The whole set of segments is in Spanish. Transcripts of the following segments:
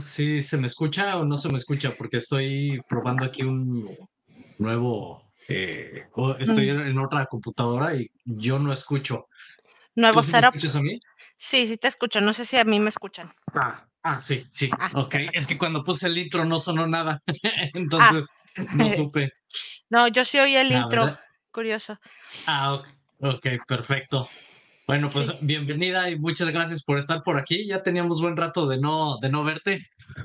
si se me escucha o no se me escucha, porque estoy probando aquí un nuevo, eh, estoy mm. en otra computadora y yo no escucho. Nuevo ¿Tú ¿Me escuchas a mí? Sí, sí te escucho, no sé si a mí me escuchan. Ah, ah sí, sí, ah. ok. Es que cuando puse el intro no sonó nada, entonces no supe. No, yo sí oí el intro, curioso. Ah, ok, okay perfecto. Bueno, pues bienvenida y muchas gracias por estar por aquí. Ya teníamos buen rato de no, de no verte.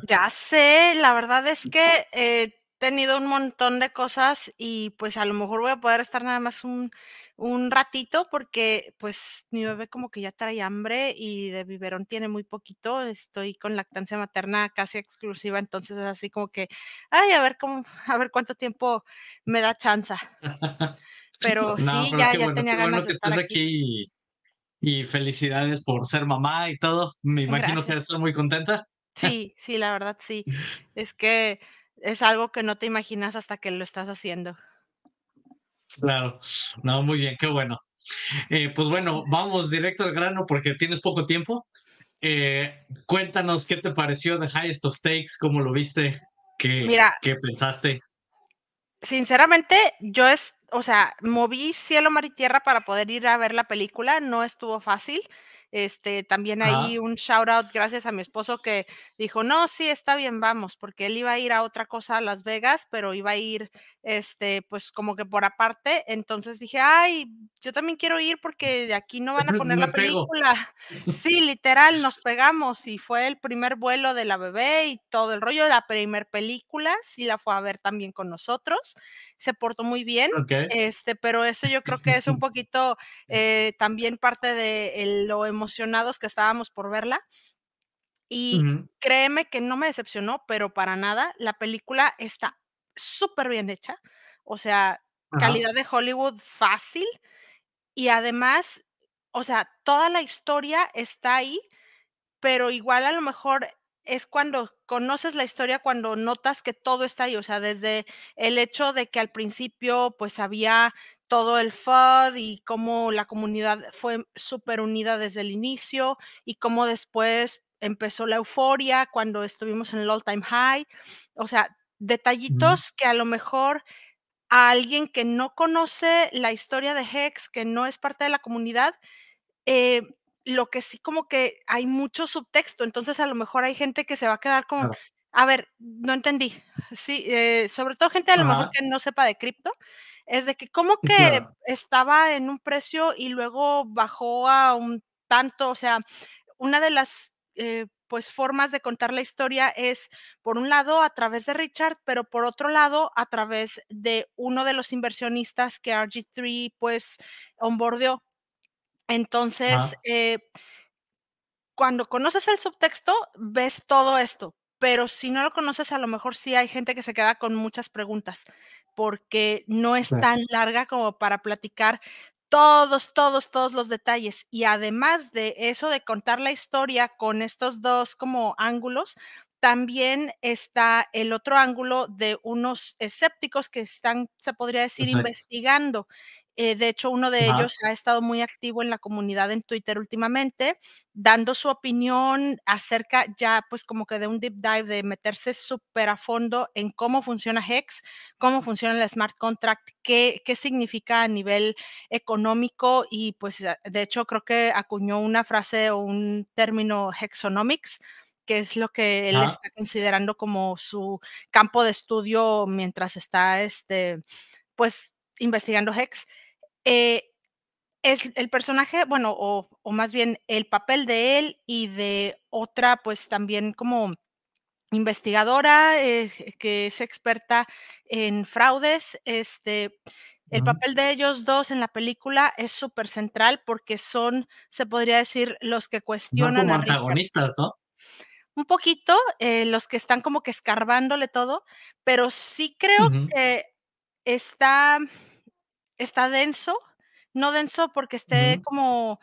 Ya sé, la verdad es que he tenido un montón de cosas y pues a lo mejor voy a poder estar nada más un, un ratito porque pues mi bebé como que ya trae hambre y de biberón tiene muy poquito. Estoy con lactancia materna casi exclusiva, entonces es así como que, ay, a ver cómo, a ver cuánto tiempo me da chance. Pero sí, ya, ya tenía ganas de estar aquí y felicidades por ser mamá y todo. Me imagino que estás muy contenta. Sí, sí, la verdad sí. Es que es algo que no te imaginas hasta que lo estás haciendo. Claro, no, muy bien, qué bueno. Eh, pues bueno, vamos directo al grano porque tienes poco tiempo. Eh, cuéntanos qué te pareció de Highest of Stakes, cómo lo viste, qué, qué pensaste. Sinceramente, yo es, o sea, moví cielo, mar y tierra para poder ir a ver la película, no estuvo fácil. Este, también ahí un shout out gracias a mi esposo que dijo, no, sí, está bien, vamos, porque él iba a ir a otra cosa a Las Vegas, pero iba a ir, este, pues como que por aparte. Entonces dije, ay, yo también quiero ir porque de aquí no van a poner la película. Sí, literal, nos pegamos y fue el primer vuelo de la bebé y todo el rollo de la primer película, sí la fue a ver también con nosotros se portó muy bien, este, pero eso yo creo que es un poquito eh, también parte de lo emocionados que estábamos por verla. Y créeme que no me decepcionó, pero para nada, la película está súper bien hecha, o sea, calidad de Hollywood fácil y además, o sea, toda la historia está ahí, pero igual a lo mejor es cuando conoces la historia, cuando notas que todo está ahí, o sea, desde el hecho de que al principio pues había todo el FUD y cómo la comunidad fue súper unida desde el inicio y cómo después empezó la euforia cuando estuvimos en el all time high, o sea, detallitos que a lo mejor a alguien que no conoce la historia de Hex, que no es parte de la comunidad, eh, lo que sí como que hay mucho subtexto, entonces a lo mejor hay gente que se va a quedar con, a ver, no entendí, sí, eh, sobre todo gente a lo mejor que no sepa de cripto, es de que como que estaba en un precio y luego bajó a un tanto, o sea, una de las eh, pues formas de contar la historia es por un lado a través de Richard, pero por otro lado a través de uno de los inversionistas que RG3 pues onboardeó. Entonces, eh, cuando conoces el subtexto, ves todo esto, pero si no lo conoces, a lo mejor sí hay gente que se queda con muchas preguntas, porque no es tan larga como para platicar todos, todos, todos los detalles. Y además de eso de contar la historia con estos dos como ángulos, también está el otro ángulo de unos escépticos que están, se podría decir, investigando Eh, de hecho, uno de ellos ha estado muy activo en la comunidad en Twitter últimamente, dando su opinión acerca ya pues como que de un deep dive, de meterse súper a fondo en cómo funciona Hex, cómo funciona el smart contract, qué, qué significa a nivel económico y pues de hecho creo que acuñó una frase o un término Hexonomics que es lo que él está considerando como su campo de estudio mientras está, este, pues, investigando Hex. Eh, es el personaje, bueno, o, más bien el papel de él y de otra, pues también como investigadora eh, que es experta en fraudes, este, el papel de ellos dos en la película es súper central porque son, se podría decir, los que cuestionan. como antagonistas, ¿no? un poquito, eh, los que están como que escarbándole todo, pero sí creo que está, está denso, no denso porque esté como,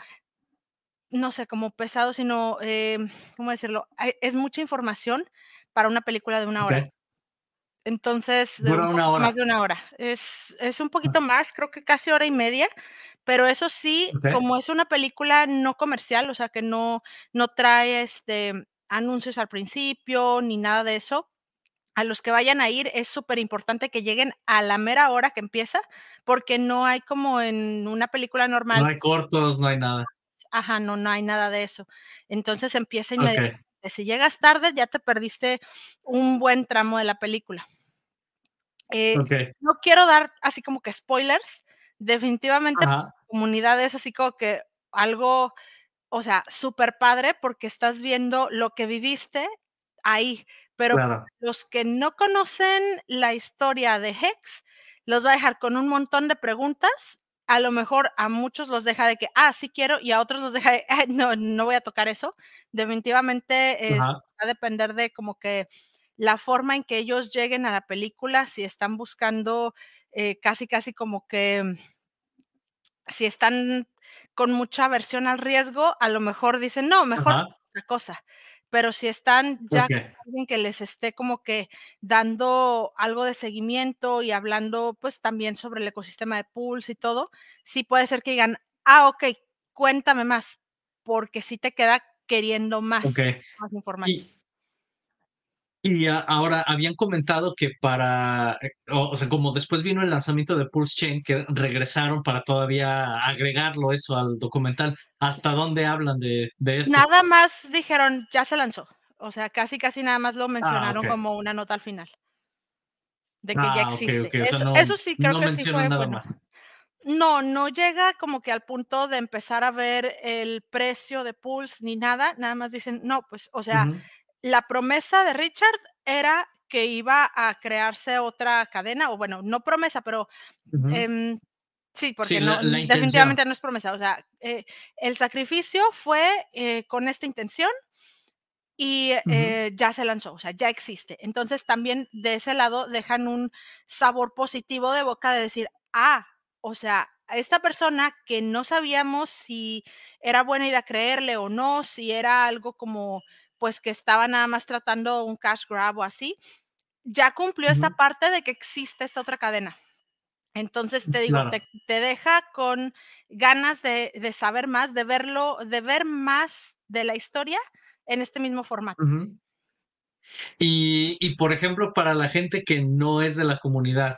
no sé, como pesado, sino, eh, ¿cómo decirlo? Es mucha información para una película de una hora. Entonces, más de una hora. Es, es un poquito más, creo que casi hora y media, pero eso sí, como es una película no comercial, o sea, que no, no trae este anuncios al principio ni nada de eso. A los que vayan a ir es súper importante que lleguen a la mera hora que empieza, porque no hay como en una película normal. No hay cortos, no hay nada. Ajá, no, no hay nada de eso. Entonces empieza inmediatamente. Si llegas tarde, ya te perdiste un buen tramo de la película. Eh, no quiero dar así como que spoilers. Definitivamente, la comunidad es así como que algo o sea, súper padre porque estás viendo lo que viviste ahí, pero los que no conocen la historia de Hex, los va a dejar con un montón de preguntas. A lo mejor a muchos los deja de que, ah, sí quiero, y a otros los deja de, no, no voy a tocar eso. Definitivamente va a depender de como que la forma en que ellos lleguen a la película, si están buscando eh, casi, casi como que, si están con mucha aversión al riesgo, a lo mejor dicen, no, mejor otra cosa. Pero si están ya con alguien que les esté como que dando algo de seguimiento y hablando pues también sobre el ecosistema de Pulse y todo, sí puede ser que digan, ah, ok, cuéntame más, porque sí te queda queriendo más, más información. Y ahora habían comentado que para, eh, o, sea, como después vino el lanzamiento de Pulse Chain, que regresaron para todavía agregarlo eso al documental. ¿Hasta dónde hablan de, de esto? Nada más dijeron, ya se lanzó. O sea, casi, casi nada más lo ah, mencionaron como una nota al final. De que ya ah, existe. eso, sí, creo que sí fue bueno. No, no llega como que al punto de empezar a ver el precio de Pulse ni nada. Nada más dicen, no, pues, o sea, la promesa de Richard era que iba a crearse otra cadena, o bueno, no promesa, pero em, sí, porque definitivamente no es promesa. O sea, eh, el sacrificio fue eh, con esta intención y eh, ya se lanzó, o sea, ya existe. Entonces también de ese lado dejan un sabor positivo de boca de decir, ah, o sea, esta persona que no sabíamos si era buena idea creerle o no, si era algo como pues que estaba nada más tratando un cash grab o así, ya cumplió esta parte de que existe esta otra cadena. Entonces te digo, te, deja con ganas de, saber más, de verlo, de ver más de la historia en este mismo formato. y, por ejemplo, para la gente que no es de la comunidad,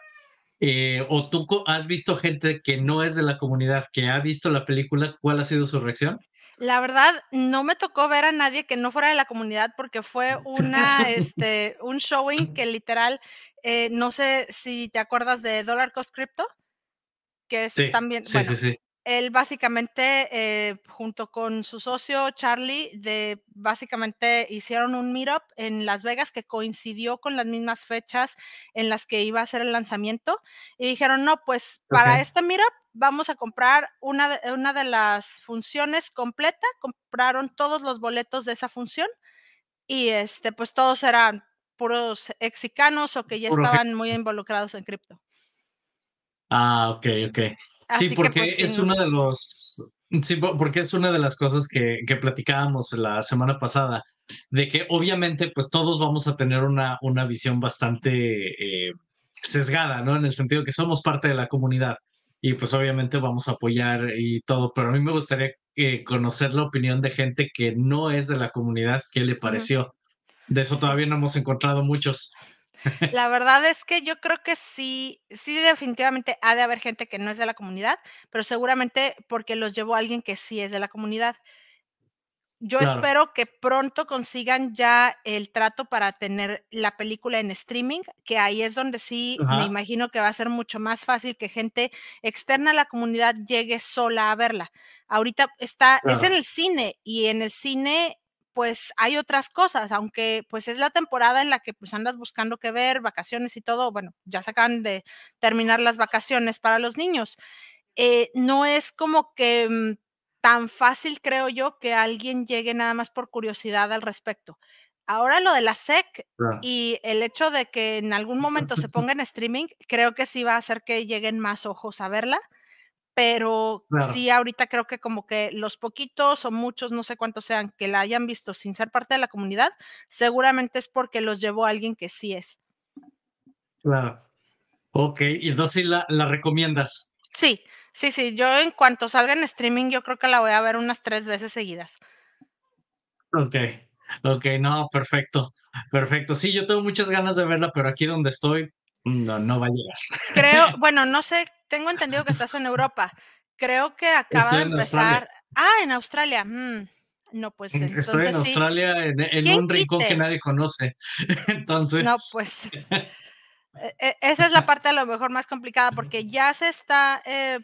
eh, o tú has visto gente que no es de la comunidad, que ha visto la película, ¿cuál ha sido su reacción? La verdad, no me tocó ver a nadie que no fuera de la comunidad porque fue una, este, un showing que literal, eh, no sé si te acuerdas de Dollar Cost Crypto, que es también, sí, sí, sí él básicamente, eh, junto con su socio Charlie, de, básicamente hicieron un meetup en Las Vegas que coincidió con las mismas fechas en las que iba a ser el lanzamiento. Y dijeron, no, pues para este meetup vamos a comprar una de, una de las funciones completa. Compraron todos los boletos de esa función y este, pues todos eran puros exicanos o que ya estaban muy involucrados en cripto. Ah, ok, ok. Sí, porque pues, es uno de los. Sí, porque es una de las cosas que, que platicábamos la semana pasada, de que obviamente, pues todos vamos a tener una, una visión bastante eh, sesgada, ¿no? En el sentido que somos parte de la comunidad. Y pues obviamente vamos a apoyar y todo, pero a mí me gustaría eh, conocer la opinión de gente que no es de la comunidad, qué le pareció. De eso todavía no hemos encontrado muchos. La verdad es que yo creo que sí, sí, definitivamente ha de haber gente que no es de la comunidad, pero seguramente porque los llevó alguien que sí es de la comunidad. Yo espero que pronto consigan ya el trato para tener la película en streaming, que ahí es donde sí me imagino que va a ser mucho más fácil que gente externa a la comunidad llegue sola a verla. Ahorita está, es en el cine y en el cine pues hay otras cosas, aunque pues es la temporada en la que pues andas buscando qué ver, vacaciones y todo, bueno, ya se acaban de terminar las vacaciones para los niños. Eh, no es como que mm, tan fácil, creo yo, que alguien llegue nada más por curiosidad al respecto. Ahora lo de la SEC y el hecho de que en algún momento se ponga en streaming, creo que sí va a hacer que lleguen más ojos a verla, pero sí ahorita creo que como que los poquitos o muchos, no sé cuántos sean, que la hayan visto sin ser parte de la comunidad, seguramente es porque los llevó alguien que sí es. Claro. Ok, y entonces la, la recomiendas. Sí, Sí, sí, yo en cuanto salga en streaming, yo creo que la voy a ver unas tres veces seguidas. Ok, ok, no, perfecto, perfecto. Sí, yo tengo muchas ganas de verla, pero aquí donde estoy, no, no va a llegar. Creo, bueno, no sé, tengo entendido que estás en Europa. Creo que acaba de empezar. Ah, en Australia. Mm, no, pues entonces Estoy en Australia, en, un rincón que nadie conoce. Entonces. No, pues. E, e, esa es la parte a lo mejor más complicada porque ya se está eh,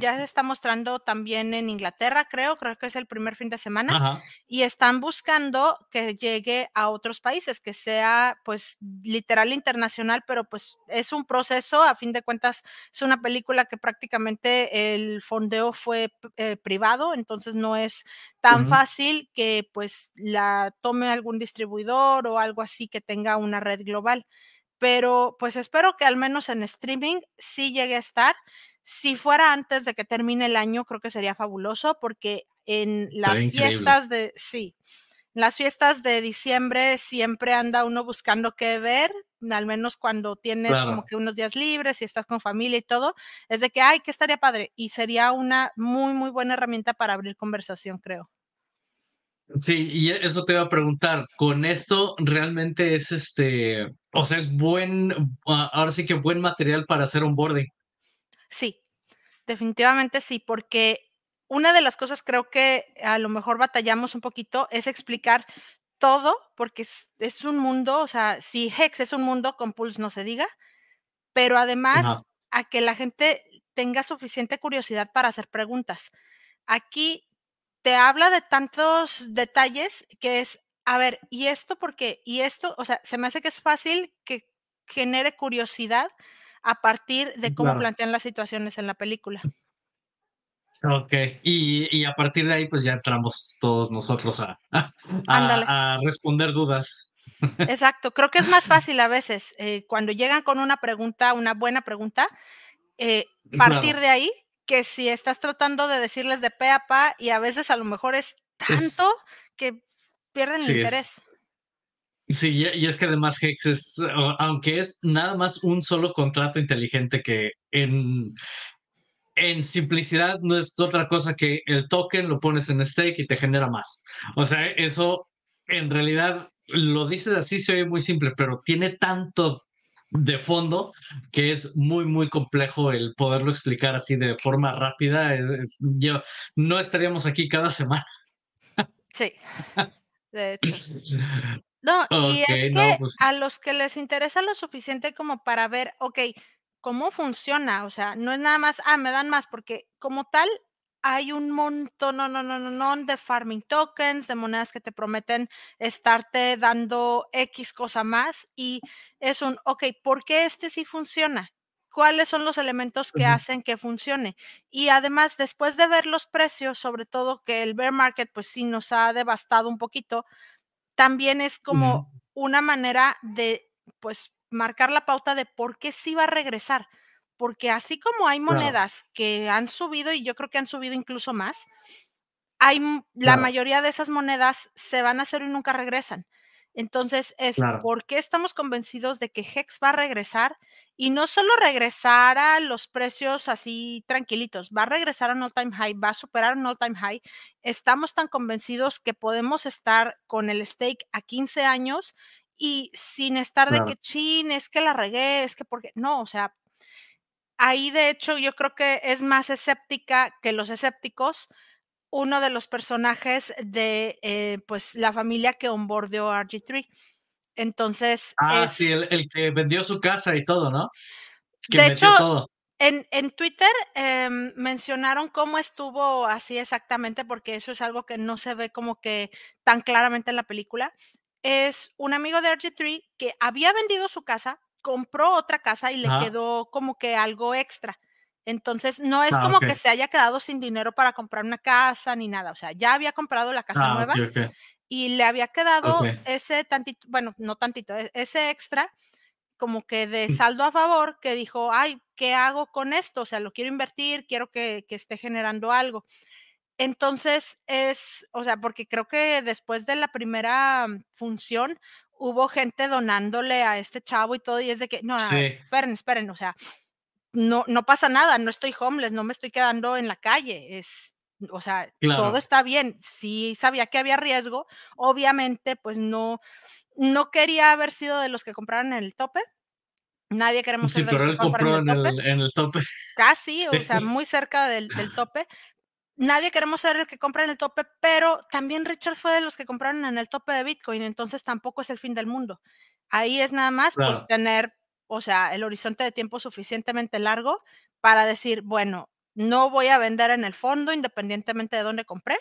ya se está mostrando también en Inglaterra, creo, creo que es el primer fin de semana, y están buscando que llegue a otros países, que sea pues literal internacional, pero pues es un proceso, a fin de cuentas es una película que prácticamente el fondeo fue eh, privado, entonces no es tan fácil que pues la tome algún distribuidor o algo así que tenga una red global. Pero pues espero que al menos en streaming sí llegue a estar si fuera antes de que termine el año, creo que sería fabuloso porque en las fiestas de, sí, las fiestas de diciembre siempre anda uno buscando qué ver, al menos cuando tienes como que unos días libres y estás con familia y todo, es de que, ay, que estaría padre. Y sería una muy, muy buena herramienta para abrir conversación, creo. Sí, y eso te iba a preguntar, con esto realmente es este, o sea, es buen, ahora sí que buen material para hacer un boarding. Sí, definitivamente sí, porque una de las cosas creo que a lo mejor batallamos un poquito es explicar todo, porque es, un mundo, o sea, si Hex es un mundo, con Pulse no se diga, pero además a que la gente tenga suficiente curiosidad para hacer preguntas. Aquí te habla de tantos detalles que es, a ver, ¿y esto por qué? Y esto, o sea, se me hace que es fácil que genere curiosidad a partir de cómo plantean las situaciones en la película. Ok, y, a partir de ahí pues ya entramos todos nosotros a, a, responder dudas. Exacto, creo que es más fácil a veces eh, cuando llegan con una pregunta, una buena pregunta, eh, partir de ahí que si estás tratando de decirles de pe a pa y a veces a lo mejor es tanto que pierden el interés. Sí, y es que además Hex es, aunque es nada más un solo contrato inteligente que en, en simplicidad no es otra cosa que el token lo pones en stake y te genera más. O sea, eso en realidad lo dices así, se oye muy simple, pero tiene tanto de fondo que es muy, muy complejo el poderlo explicar así de forma rápida. Yo, no estaríamos aquí cada semana. Sí, de hecho. No, y es que pues a los que les interesa lo suficiente como para ver, ok, cómo funciona, o sea, no es nada más, ah, me dan más, porque como tal hay un montón, no, no, no, no, no, de farming tokens, de monedas que te prometen estarte dando X cosa más y es un, ok, ¿por qué este sí funciona? ¿Cuáles son los elementos que hacen que funcione? Y además, después de ver los precios, sobre todo que el bear market, pues sí nos ha devastado un poquito, también es como una manera de, pues, marcar la pauta de por qué sí va a regresar. Porque así como hay monedas que han subido, y yo creo que han subido incluso más, hay la mayoría de esas monedas se van a hacer y nunca regresan. Entonces, es por qué estamos convencidos de que Hex va a regresar y no solo regresar a los precios así tranquilitos, va a regresar a un all-time high, va a superar un all-time high. Estamos tan convencidos que podemos estar con el stake a 15 años y sin estar de que chin, es que la regué, es que porque no, o sea, ahí de hecho yo creo que es más escéptica que los escépticos uno de los personajes de eh, pues la familia que onboardeó RG3. Entonces. Ah, sí, el, que vendió su casa y todo, ¿no? de hecho, En, en, Twitter em, mencionaron cómo estuvo así exactamente, porque eso es algo que no se ve como que tan claramente en la película. Es un amigo de RG3 que había vendido su casa, compró otra casa y le quedó como que algo extra. Entonces, no es ah, como que se haya quedado sin dinero para comprar una casa ni nada. O sea, ya había comprado la casa ah, nueva y le había quedado ese tantito, bueno, no tantito, e, ese extra como que de mm. saldo a favor que dijo, ay, ¿qué hago con esto? O sea, lo quiero invertir, quiero que, que esté generando algo. Entonces es, o sea, porque creo que después de la primera función hubo gente donándole a este chavo y todo, y es de que, no, esperen, esperen, o sea, no, no pasa nada, no estoy homeless, no me estoy quedando en la calle, es, o sea, todo está bien. Sí sabía que había riesgo, obviamente, pues no, no quería haber sido de los que compraron en el tope. Nadie queremos ser de los que compraron en el, tope. En el, tope. Casi, o sea, muy cerca del, tope. Nadie queremos ser el que compra en el tope, pero también Richard fue de los que compraron en el tope de Bitcoin, entonces tampoco es el fin del mundo. Ahí es nada más pues tener o sea, el horizonte de tiempo suficientemente largo para decir, bueno, no voy a vender en el fondo independientemente de dónde compré,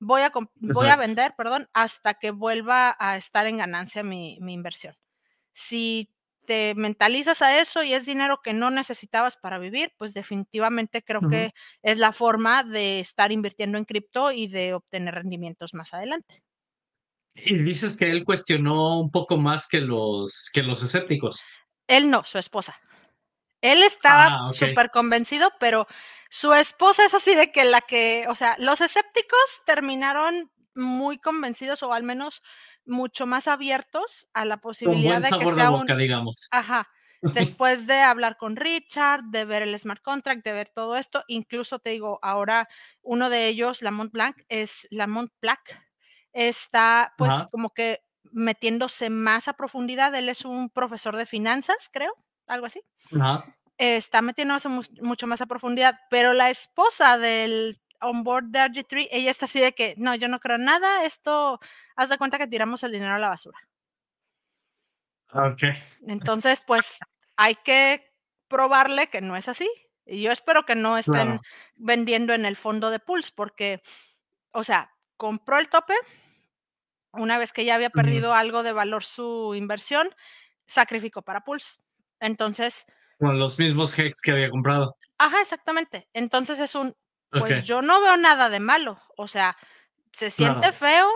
voy a, voy a vender, perdón, hasta que vuelva a estar en ganancia mi, inversión. Si te mentalizas a eso y es dinero que no necesitabas para vivir, pues definitivamente creo que es la forma de estar invirtiendo en cripto y de obtener rendimientos más adelante. Y dices que él cuestionó un poco más que los, que los escépticos. Él no, su esposa. Él estaba ah, súper convencido, pero su esposa es así de que la que, o sea, los escépticos terminaron muy convencidos o al menos mucho más abiertos a la posibilidad de que sea un, digamos. Ajá. Después de hablar con Richard, de ver el smart contract, de ver todo esto, incluso te digo, ahora uno de ellos, Lamont Blanc, es Lamont Black, está pues como que metiéndose más a profundidad. Él es un profesor de finanzas, creo, algo así. Está metiéndose mucho más a profundidad, pero la esposa del onboard de RG3, ella está así de que, no, yo no creo nada, esto, haz de cuenta que tiramos el dinero a la basura. Ok. Entonces, pues hay que probarle que no es así. Y yo espero que no estén vendiendo en el fondo de Pulse, porque, o sea, compró el tope, una vez que ya había perdido algo de valor su inversión, sacrificó para Pulse. Entonces. Con los mismos hex que había comprado. Ajá, exactamente. Entonces es un, pues yo no veo nada de malo. O sea, se siente feo,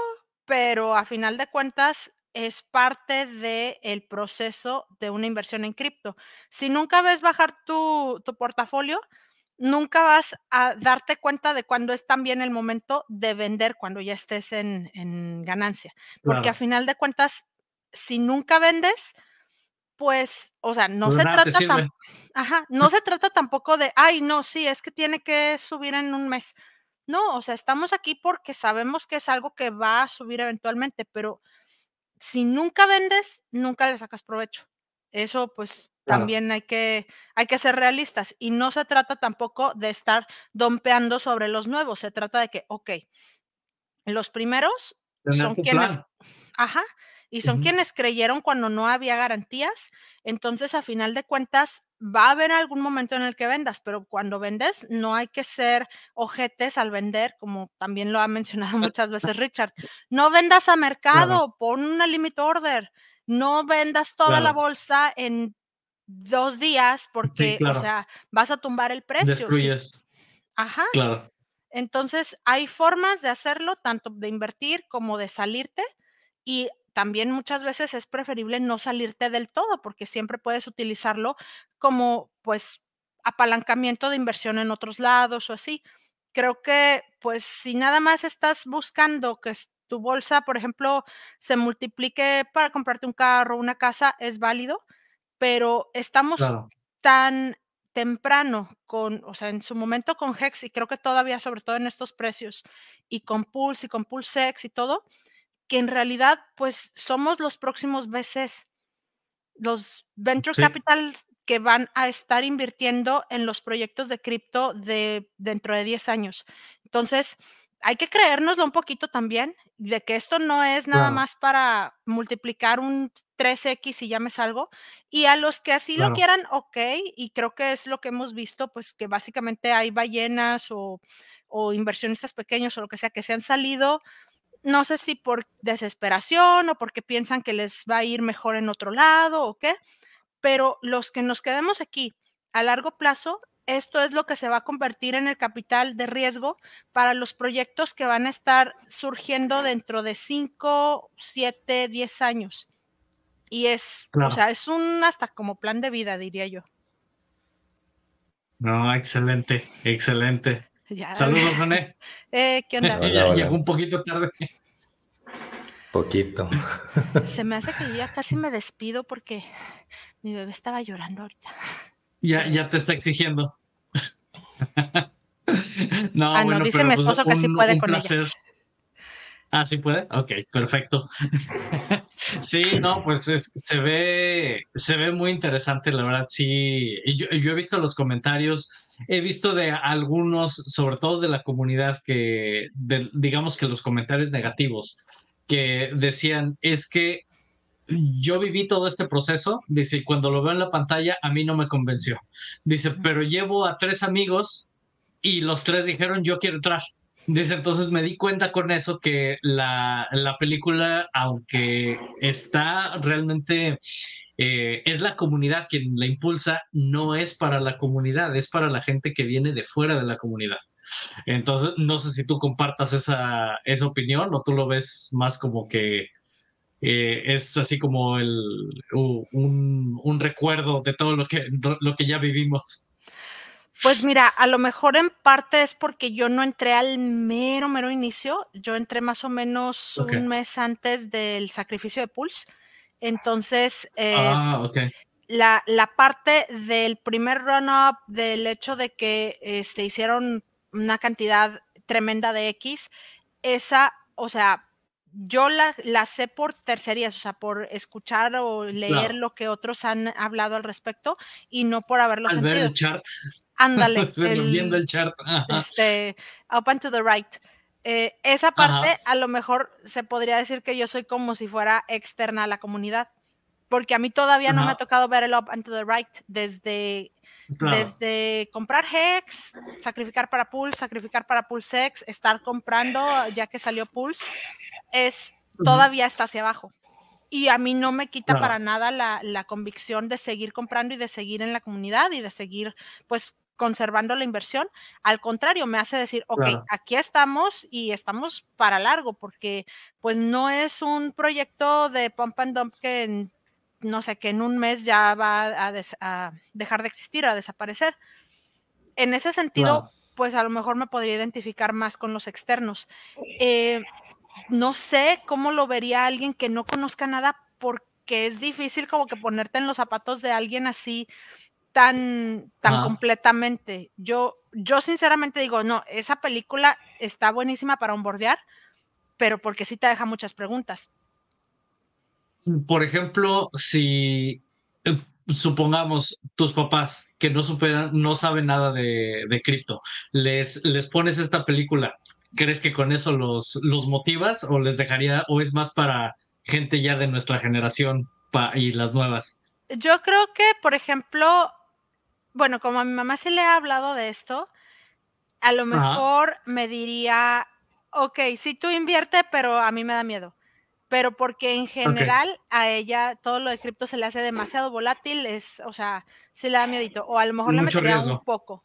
pero a final de cuentas es parte del proceso de una inversión en cripto. Si nunca ves bajar tu, tu portafolio, nunca vas a darte cuenta de cuándo es también el momento de vender cuando ya estés en, ganancia. Porque a final de cuentas, si nunca vendes, pues, o sea, no se trata ajá, no se trata tampoco de, ay, no, sí, es que tiene que subir en un mes. No, o sea, estamos aquí porque sabemos que es algo que va a subir eventualmente, pero si nunca vendes, nunca le sacas provecho. Eso pues también hay que, hay que ser realistas y no se trata tampoco de estar dompeando sobre los nuevos, se trata de que, ok, los primeros son quienes, ajá, y son quienes creyeron cuando no había garantías, entonces a final de cuentas va a haber algún momento en el que vendas, pero cuando vendes no hay que ser ojetes al vender, como también lo ha mencionado muchas veces Richard. No vendas a mercado, pon una limit order no vendas toda la bolsa en dos días porque, o sea, vas a tumbar el precio. Destruyes. Ajá. Claro. Entonces, hay formas de hacerlo, tanto de invertir como de salirte. Y también muchas veces es preferible no salirte del todo, porque siempre puedes utilizarlo como, pues, apalancamiento de inversión en otros lados o así. Creo que, pues, si nada más estás buscando que tu bolsa, por ejemplo, se multiplique para comprarte un carro, una casa, es válido, pero estamos tan temprano con, o sea, en su momento con Hex y creo que todavía, sobre todo en estos precios, y con Pulse y con Pulsex y todo, que en realidad, pues somos los próximos veces, los venture capital que van a estar invirtiendo en los proyectos de cripto de dentro de 10 años. Entonces, hay que creérnoslo un poquito también, de que esto no es nada más para multiplicar un 3X y ya me salgo. Y a los que así lo quieran, ok, y creo que es lo que hemos visto, pues que básicamente hay ballenas o, o inversionistas pequeños o lo que sea que se han salido, no sé si por desesperación o porque piensan que les va a ir mejor en otro lado o qué, pero los que nos quedemos aquí a largo plazo esto es lo que se va a convertir en el capital de riesgo para los proyectos que van a estar surgiendo dentro de 5, 7, 10 años. Y es, o sea, es un hasta como plan de vida, diría yo. No, excelente, excelente. Saludos, René. Eh, ¿Qué onda? Llegó un poquito tarde. Poquito. Se me hace que ya casi me despido porque mi bebé estaba llorando ahorita. Ya, ya te está exigiendo. no, ah, no, dice mi pues, esposo que sí puede con ella. Ah, sí puede. Ok, perfecto. sí, no, pues se ve, se ve muy interesante, la verdad. Sí, yo, yo, he visto los comentarios, he visto de algunos, sobre todo de la comunidad, que digamos que los comentarios negativos, que decían es que yo viví todo este proceso, dice, cuando lo veo en la pantalla a mí no me convenció. Dice, pero llevo a tres amigos y los tres dijeron, yo quiero entrar. Dice, entonces me di cuenta con eso que la, la película, aunque está realmente, eh, es la comunidad quien la impulsa, no es para la comunidad, es para la gente que viene de fuera de la comunidad. Entonces, no sé si tú compartas esa, esa opinión o tú lo ves más como que eh, es así como el, un, recuerdo de todo lo que, lo que ya vivimos. Pues mira, a lo mejor en parte es porque yo no entré al mero, mero inicio. Yo entré más o menos un mes antes del sacrificio de Pulse. Entonces, eh, ah, la, la, parte del primer run-up, del hecho de que se este, hicieron una cantidad tremenda de X, esa, o sea, yo la, la, sé por tercerías, o sea, por escuchar o leer lo que otros han hablado al respecto y no por haberlo al sentido. Ver el chart. Ándale. viendo el chart. Este, up to the right. Eh, esa parte a lo mejor se podría decir que yo soy como si fuera externa a la comunidad, porque a mí todavía no me ha tocado ver el up and to the right desde desde comprar Hex, sacrificar para Pulse, sacrificar para PulseX, estar comprando ya que salió Pulse, es todavía está hacia abajo. Y a mí no me quita para nada la, convicción de seguir comprando y de seguir en la comunidad y de seguir, pues, conservando la inversión. Al contrario, me hace decir, ok, aquí estamos y estamos para largo, porque pues no es un proyecto de pump and dump que no sé, que en un mes ya va a, dejar de existir, a desaparecer. En ese sentido, pues a lo mejor me podría identificar más con los externos. Eh, no sé cómo lo vería alguien que no conozca nada porque es difícil como que ponerte en los zapatos de alguien así tan, tan completamente. Yo, yo sinceramente digo, no, esa película está buenísima para onboardear, pero porque sí te deja muchas preguntas por ejemplo, si eh, supongamos tus papás que no superan, no saben nada de, cripto, les, les pones esta película, ¿crees que con eso los, los motivas o les dejaría, o es más para gente ya de nuestra generación y las nuevas? Yo creo que, por ejemplo, bueno, como a mi mamá sí le ha hablado de esto, a lo mejor me diría, ok, sí tú invierte, pero a mí me da miedo. Pero porque en general a ella todo lo de cripto se le hace demasiado volátil, es, o sea, se le da miedito, o a lo mejor le metería un poco.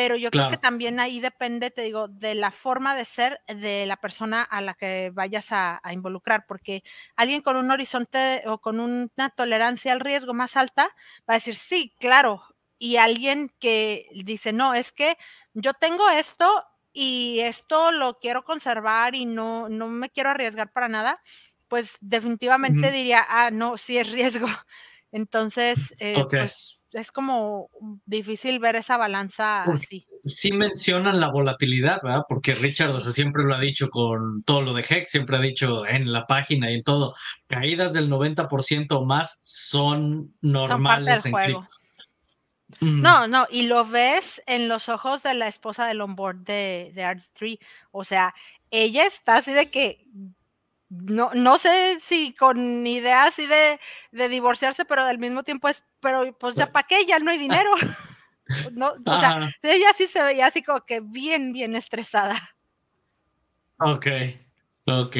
Pero yo creo que también ahí depende, te digo, de la forma de ser de la persona a la que vayas a, involucrar, porque alguien con un horizonte o con una tolerancia al riesgo más alta va a decir, sí, claro, y alguien que dice, no, es que yo tengo esto y esto lo quiero conservar y no, no me quiero arriesgar para nada, pues definitivamente diría, ah, no, sí es riesgo. Entonces, eh, pues es como difícil ver esa balanza así. Sí mencionan la volatilidad, ¿verdad? Porque Richard siempre lo ha dicho con todo lo de Hex, siempre ha dicho en la página y en todo, caídas del 90% o más son normales en juego. No, no, y lo ves en los ojos de la esposa del onboard de, de RG3. O sea, ella está así de que no, no sé si con idea así de, de, divorciarse, pero al mismo tiempo es, pero pues ya para qué, ya no hay dinero. no, o sea, ella sí se veía así como que bien, bien estresada. Ok, ok.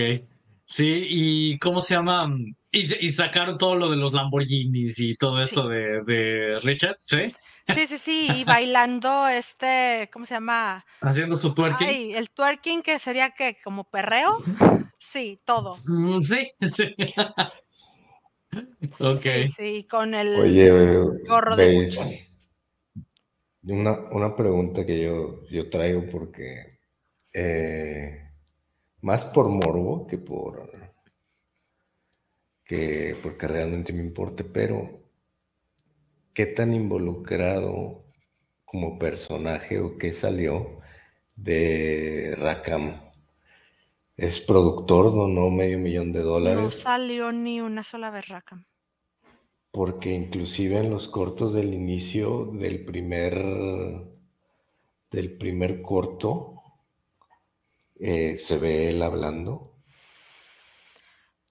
Sí, y ¿cómo se llama? Y, sacaron todo lo de los Lamborghinis y todo esto de, de Richard, ¿sí? Sí, sí, sí, y bailando este, ¿cómo se llama? Haciendo su twerking. Ay, el twerking que sería que como perreo. Sí, todo. Mm, sí, sí. ok. Sí, sí, con el gorro de una, una pregunta que yo, yo traigo porque eh, más por morbo que por que porque realmente me importe, pero ¿qué tan involucrado como personaje o qué salió de Rakam? Es productor, donó medio millón de dólares. No salió ni una sola vez Rakam. Porque inclusive en los cortos del inicio del primer del primer corto eh, se ve él hablando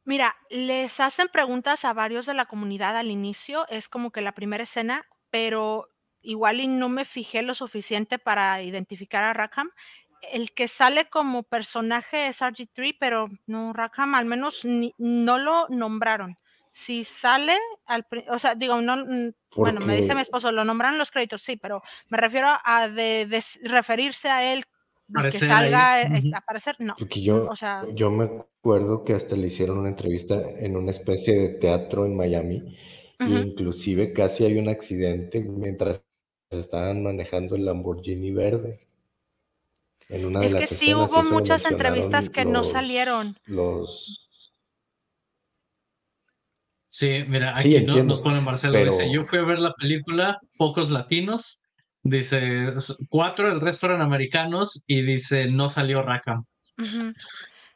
Mira, les hacen preguntas a varios de la comunidad al inicio, es como que la primera escena, pero igual y no me fijé lo suficiente para identificar a Rackham. El que sale como personaje es RG3, pero no, Rackham al menos no lo nombraron. Si sale al, o sea, digo, no, bueno, me dice mi esposo, lo nombran los créditos, sí, pero me refiero a de referirse a él que salga eh, a aparecer, no. Porque yo, o sea, yo me acuerdo que hasta le hicieron una entrevista en una especie de teatro en Miami, e inclusive casi hay un accidente mientras estaban manejando el Lamborghini verde. En una es que sí hubo muchas entrevistas que no salieron. Los Sí, mira, aquí nos pone Marcelo, dice, yo fui a ver la película, pocos latinos, Dice cuatro, el resto eran americanos y dice no salió Rackham.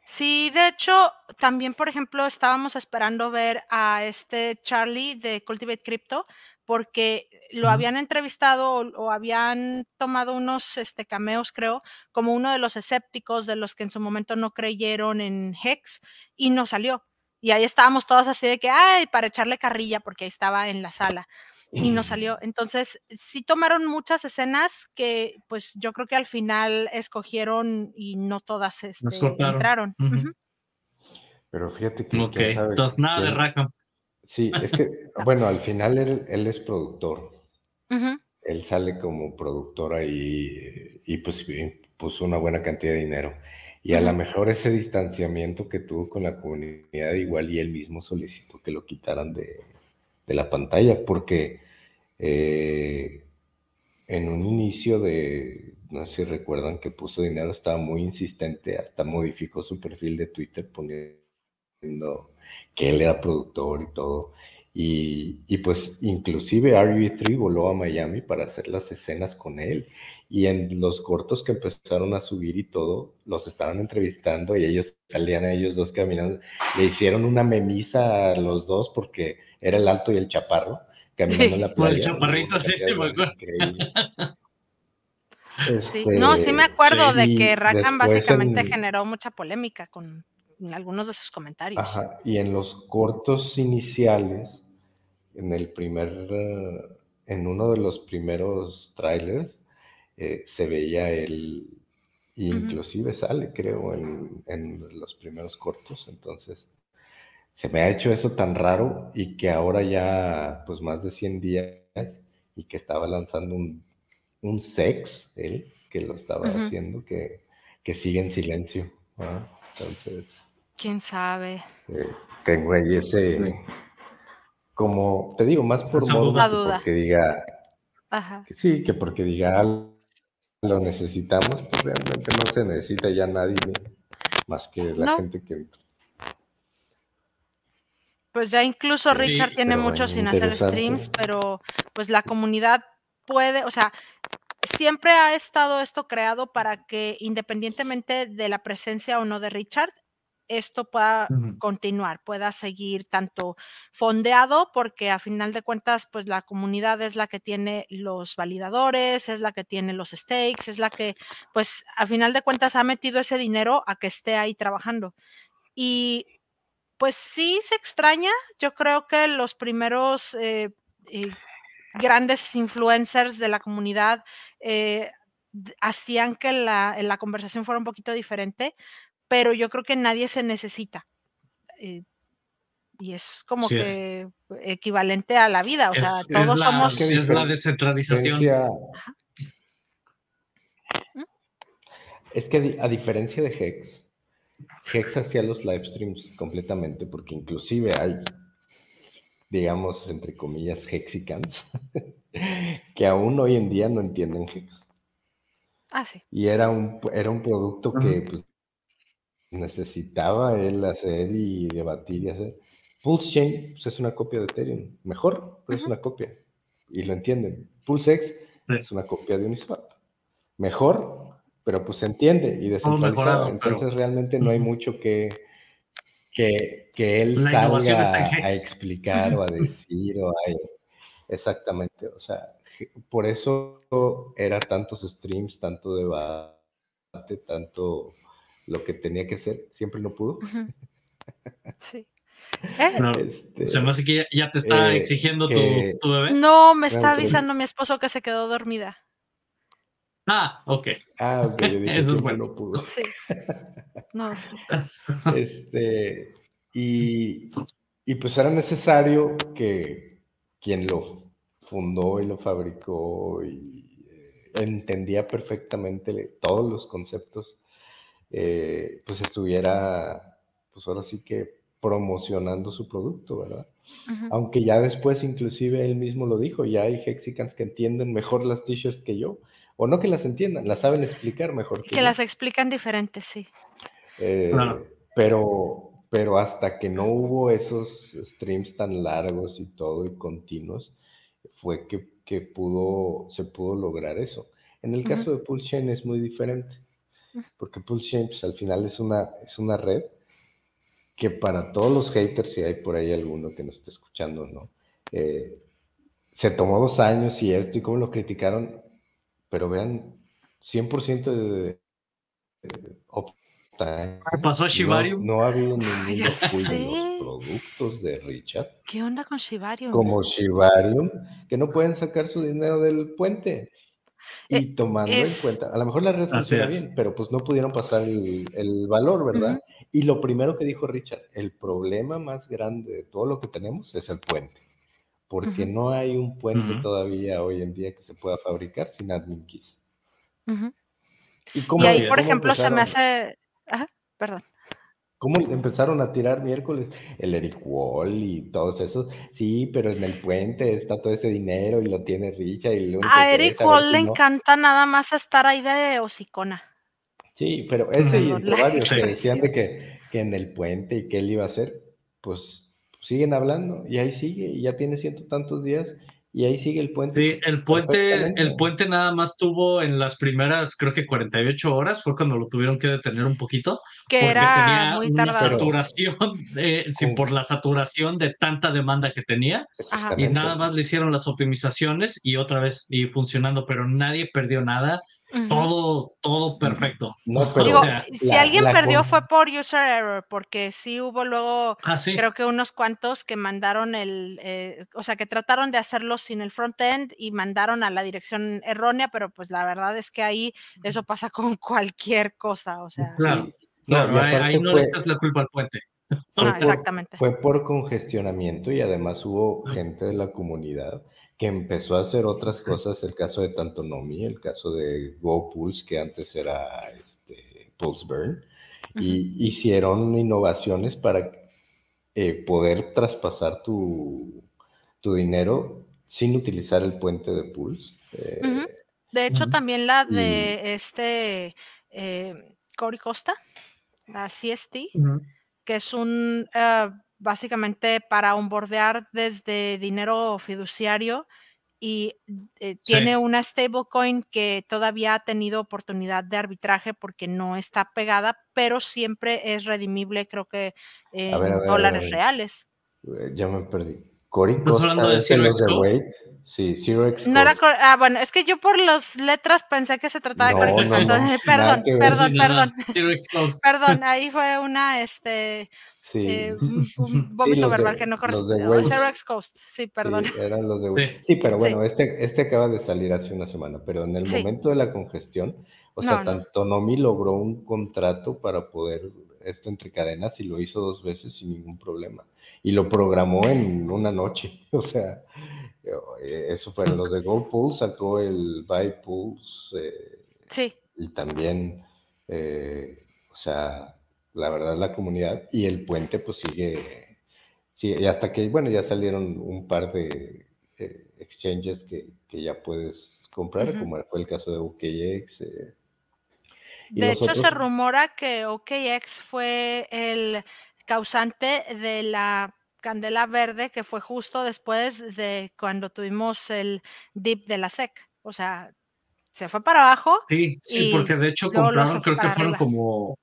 Sí, de hecho, también, por ejemplo, estábamos esperando ver a este Charlie de Cultivate Crypto porque lo habían entrevistado o, habían tomado unos este, cameos, creo, como uno de los escépticos de los que en su momento no creyeron en Hex y no salió. Y ahí estábamos todos así de que, ay, para echarle carrilla porque ahí estaba en la sala y no salió. Entonces, sí tomaron muchas escenas que pues yo creo que al final escogieron y no todas este, entraron. Pero fíjate que... Ok, entonces nada de Rackham. Sí, es que, bueno, al final él, es productor. Él sale como productor ahí y pues puso una buena cantidad de dinero. Y a lo mejor ese distanciamiento que tuvo con la comunidad, igual y él mismo solicitó que lo quitaran de, de la pantalla, porque eh, en un inicio de, no sé si recuerdan que puso dinero, estaba muy insistente, hasta modificó su perfil de Twitter poniendo que él era productor y todo. Y, y pues inclusive RV3 voló a Miami para hacer las escenas con él. Y en los cortos que empezaron a subir y todo, los estaban entrevistando y ellos salían a ellos dos caminando. Le hicieron una memisa a los dos porque era el alto y el chaparro caminando en la playa. el chaparrito, sí, sí, me acuerdo. Este, no, sí me acuerdo de que Rackham básicamente generó mucha polémica con algunos de sus comentarios. Ajá, y en los cortos iniciales, en el primer, en uno de los primeros trailers, eh, se veía el, inclusive sale, creo, en, en, los primeros cortos, entonces se me ha hecho eso tan raro y que ahora ya, pues más de 100 días y que estaba lanzando un, un sex, él, que lo estaba haciendo, que, que, sigue en silencio. Entonces. ¿Quién sabe? Eh, tengo ahí ese, como, te digo, más por modo duda. porque diga, Que sí, que porque diga algo lo necesitamos, pues realmente no se necesita ya nadie más que la gente que pues ya incluso Richard tiene mucho sin hacer streams, pero pues la comunidad puede, o sea, siempre ha estado esto creado para que independientemente de la presencia o no de Richard, esto pueda continuar, pueda seguir tanto fondeado, porque a final de cuentas, pues la comunidad es la que tiene los validadores, es la que tiene los stakes, es la que, pues a final de cuentas ha metido ese dinero a que esté ahí trabajando. Y pues sí se extraña. Yo creo que los primeros eh, eh, grandes influencers de la comunidad eh, hacían que la, la, conversación fuera un poquito diferente, pero yo creo que nadie se necesita. y es como que equivalente a la vida, o sea, todos somos... Es la descentralización. Es que a diferencia de Hex, Hex hacía los live streams completamente, porque inclusive hay, digamos, entre comillas, Hexicans, que aún hoy en día no entienden Hex. Ah, sí. Y era un, era un producto que pues, necesitaba él hacer y debatir y hacer. Pulse Chain pues, es una copia de Ethereum. Mejor, pero es una copia. Y lo entienden. PulseX es una copia de Uniswap. Mejor, pero pues se entiende y descentralizado. Entonces realmente no hay mucho que, que, que él salga a explicar o a decir o a... Exactamente, o sea, por eso era tantos streams, tanto debate, tanto lo que tenía que ser, siempre no pudo. Sí. Este, se me hace que ya, te está eh, exigiendo tu, tu, bebé. No, me está avisando mi esposo que se quedó dormida. Ah, ok. Ah, ok, yo dije Eso es bueno. no pudo. Sí. No, sí. Este, y, y pues era necesario que quien lo fundó y lo fabricó y eh, entendía perfectamente todos los conceptos, eh, pues estuviera, pues ahora sí que promocionando su producto, ¿verdad? Aunque ya después inclusive él mismo lo dijo, ya hay Hexicans que entienden mejor las t-shirts que yo, o no que las entiendan, las saben explicar mejor. Que, las explican diferentes, sí. Eh, pero, pero hasta que no hubo esos streams tan largos y todo y continuos, fue que, que pudo, se pudo lograr eso. En el caso de Pulse es muy diferente, porque Pulse pues, al final es una, es una red que para todos los haters, si hay por ahí alguno que nos esté escuchando, ¿no? Eh, se tomó dos años y esto y cómo lo criticaron, pero vean, 100% de, ¿Qué pasó Shibarium? No, ha habido ningún descuido en los productos de Richard. ¿Qué onda con Shibarium? Como Shibarium, que no pueden sacar su dinero del puente. Y eh, tomando en cuenta, a lo mejor la red funciona bien, pero pues no pudieron pasar el, valor, ¿verdad? Y lo primero que dijo Richard, el problema más grande de todo lo que tenemos es el puente porque no hay un puente todavía hoy en día que se pueda fabricar sin admin keys. ¿Y, ahí, por ejemplo, se me hace... Ajá, perdón. ¿Cómo empezaron a tirar miércoles? El Eric Wall y todos esos. Sí, pero en el puente está todo ese dinero y lo tiene Richa. Y a Eric Wall le encanta nada más estar ahí de hocicona. Sí, pero ese y varios que decían de que, que en el puente y qué él iba a hacer, pues siguen hablando y ahí sigue y ya tiene ciento tantos días y ahí sigue el puente. Sí, el puente, el puente nada más tuvo en las primeras, creo que 48 horas, fue cuando lo tuvieron que detener un poquito. Que era muy tardado. saturación, por la saturación de tanta demanda que tenía. Y nada más le hicieron las optimizaciones y otra vez, y funcionando, pero nadie perdió nada todo, todo perfecto. si alguien perdió fue por user error, porque sí hubo luego, ah, creo que unos cuantos que mandaron el, eh, o sea, que trataron de hacerlo sin el front-end y mandaron a la dirección errónea, pero pues la verdad es que ahí eso pasa con cualquier cosa, o sea. Claro, ahí, no le das la culpa al puente. Ah, exactamente. Fue por congestionamiento y además hubo gente de la comunidad que empezó a hacer otras cosas, el caso de Tantonomi, el caso de GoPulse, que antes era este, PulseBurn, y hicieron innovaciones para eh, poder traspasar tu, tu, dinero sin utilizar el puente de Pulse. Eh, De hecho, también la de este eh, Cory Costa, la CST, que es un eh, básicamente para onboardear desde dinero fiduciario y eh, tiene una stablecoin que todavía ha tenido oportunidad de arbitraje porque no está pegada, pero siempre es redimible, creo que en dólares reales. Eh, ya me perdí. Cory hablando de Zero Sí, Zero No era ah, bueno, es que yo por las letras pensé que se trataba de Cory perdón, perdón, perdón. perdón, ahí fue una, este, eh, un, vómito verbal que no corresponde. Zero X Coast, sí, perdón. Sí, eran los de sí. pero bueno, este, este acaba de salir hace una semana, pero en el momento de la congestión, o sea, tanto Nomi logró un contrato para poder esto entre cadenas y lo hizo dos veces sin ningún problema. Y lo programó en una noche. O sea, eh, eso fue los de Go Pools, sacó el Buy Pools. Eh, sí. Y también, o sea, la verdad, la comunidad y el puente pues sigue, y hasta que, bueno, ya salieron un par de eh, exchanges que, ya puedes comprar, como fue el caso de OKX. Eh, de hecho, se rumora que OKX fue el causante de la candela verde que fue justo después de cuando tuvimos el dip de la SEC. O sea, se fue para abajo. Sí, sí, porque de hecho compraron, creo que fueron como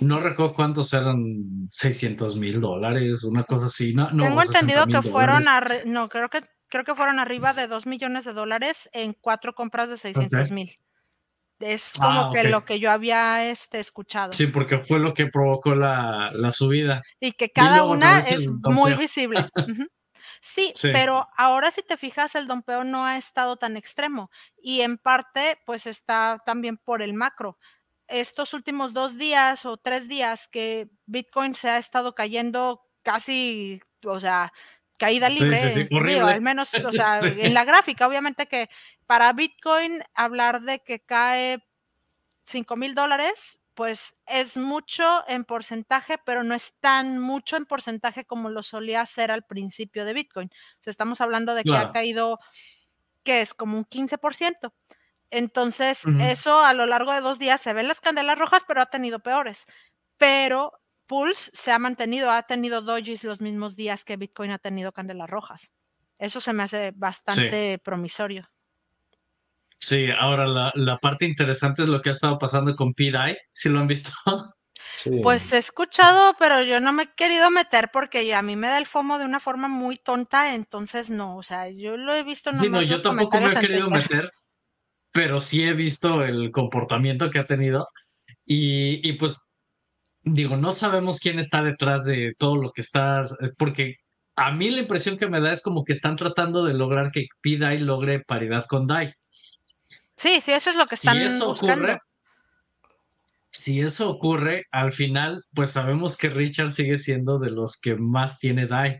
no recuerdo cuántos eran 600 mil dólares, una cosa así. No, Tengo entendido que fueron, no, creo que, creo que fueron arriba de 2 millones de dólares en cuatro compras de 600 mil. Es como ah, que lo que yo había este, escuchado. Sí, porque fue lo que provocó la, subida. Y que cada una es muy visible. sí, pero ahora si te fijas, el dompeo no ha estado tan extremo y en parte pues está también por el macro estos últimos dos días o tres días que Bitcoin se ha estado cayendo casi, o sea, caída libre, al menos, o sea, en la gráfica, obviamente que para Bitcoin hablar de que cae 5 mil dólares, pues es mucho en porcentaje, pero no es tan mucho en porcentaje como lo solía hacer al principio de Bitcoin. O sea, estamos hablando de que ha caído, que es como un 15%. Entonces, eso a lo largo de dos días se ven las candelas rojas, pero ha tenido peores. Pero Pulse se ha mantenido, ha tenido dojis los mismos días que Bitcoin ha tenido candelas rojas. Eso se me hace bastante promisorio. Sí, ahora la, parte interesante es lo que ha estado pasando con PDI, si lo han visto. Pues he escuchado, pero yo no me he querido meter porque a mí me da el FOMO de una forma muy tonta, entonces no, o sea, yo lo he visto. Sí, no, yo tampoco me he querido meter pero sí he visto el comportamiento que ha tenido y, pues digo, no sabemos quién está detrás de todo lo que estás, eh, porque a mí la impresión que me da es como que están tratando de lograr que PDAI logre paridad con DAI. Sí, sí, eso es lo que están si eso buscando. Ocurre, si eso ocurre, al final, pues sabemos que Richard sigue siendo de los que más tiene DAI.